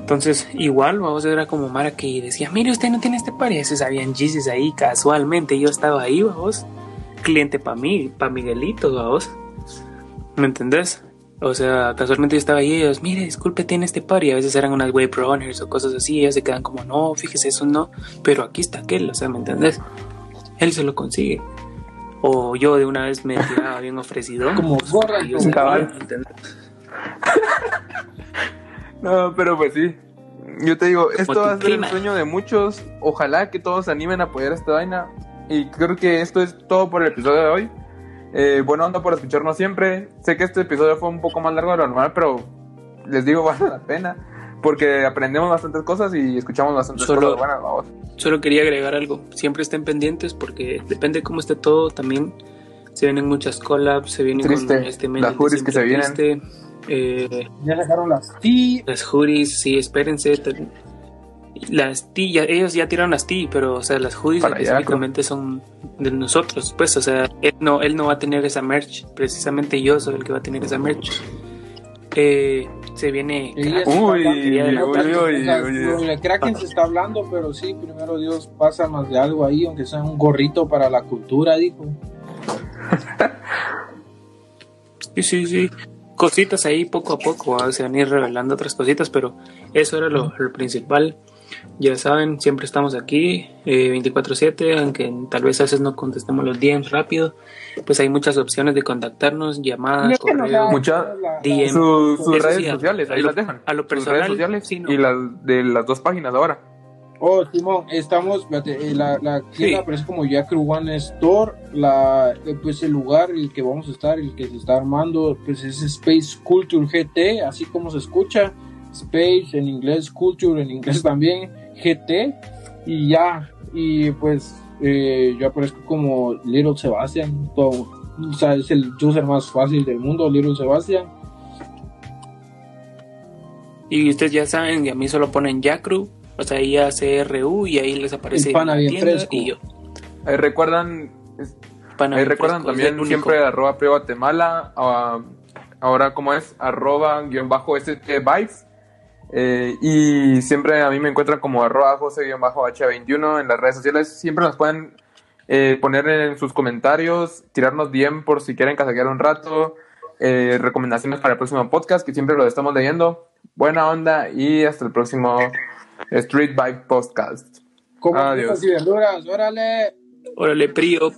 Entonces, igual, vamos, era como Mara que decía, mire, usted no tiene este par, y a veces habían Jesus ahí casualmente, yo estaba ahí, vamos, cliente para mí, para Miguelito, vamos, ¿me entendés? O sea, casualmente yo estaba ahí y ellos, mire, disculpe, tiene este par, y a veces eran unas wave runners o cosas así, y ellos se quedan como, no, fíjese, eso no, pero aquí está aquel, o sea, ¿me entendés? Él se lo consigue. O yo de una vez me tiraba bien ofrecido. Como gorra, cabal. ¿me entendés? No, pero pues sí. Yo te digo, esto va a ser el sueño de muchos. Ojalá que todos se animen a apoyar esta vaina. Y creo que esto es todo por el episodio de hoy. Eh, buena onda por escucharnos siempre. Sé que este episodio fue un poco más largo de lo normal, pero les digo, [laughs] vale la pena. porque aprendemos bastantes cosas y escuchamos bastantes Solo- cosas buenas, vamos. Solo quería agregar algo. Siempre estén pendientes porque depende de cómo esté todo. También se vienen muchas collabs, se vienen Triste. con este Las hoodies que se triste. Eh, Ya sacaron las T. las hoodies, sí, espérense. Las T, ya- ellos ya tiraron las T, pero o sea, las allá, específicamente son de nosotros. Pues, o sea, él no, él no va a tener esa merch. Precisamente yo soy el que va a tener esa merch. Eh, se viene. Ella Kraken, se Uy, está quería hablando, uy, Kraken se está hablando, pero sí, primero Dios pasa más de algo ahí, aunque sea un gorrito para la cultura, dijo. [laughs] Sí, sí, sí. Cositas ahí poco a poco, ¿va? se van a ir revelando otras cositas, pero eso era lo, lo principal. Ya saben, siempre estamos aquí, eh, 24/7, aunque tal vez a veces no contestemos los DMs rápido, pues hay muchas opciones de contactarnos, llamadas, correos. da- Mucha- la- la- DM. Su- sus redes sí, sociales, a ahí lo- las dejan. a lo Sus personal, redes sociales sí, no. y las de las dos páginas ahora. Oh, Simón, estamos, fíjate, eh, la, la tienda Sí. aparece como Jacru One Store, la, eh, pues el lugar en el que vamos a estar, el que se está armando, pues es Space Culture GT, así como se escucha, Space en inglés, Culture en inglés [laughs] también, GT, y ya, y pues eh, yo aparezco como Little Sebastian, todo, o sea, es el user más fácil del mundo, Little Sebastian, Y ustedes ya saben, y a mí solo ponen Yacru, o sea, I-A-C-R-U, y ahí les aparece El pana bien fresco. y yo. Ahí recuerdan, Pana ahí recuerdan fresco, también siempre arroba Prio Guatemala, ah, ahora como es, arroba guion bajo ST Vibes. Eh, y siempre a mí me encuentran como arroba José guion bajo H21 en las redes sociales. Siempre nos pueden eh, poner en sus comentarios, tirarnos bien por si quieren casaquear un rato, eh, recomendaciones para el próximo podcast, que siempre lo estamos leyendo. Buena onda y hasta el próximo Street Vibe Podcast. como Adiós. y verduras, órale. Órale, Prio.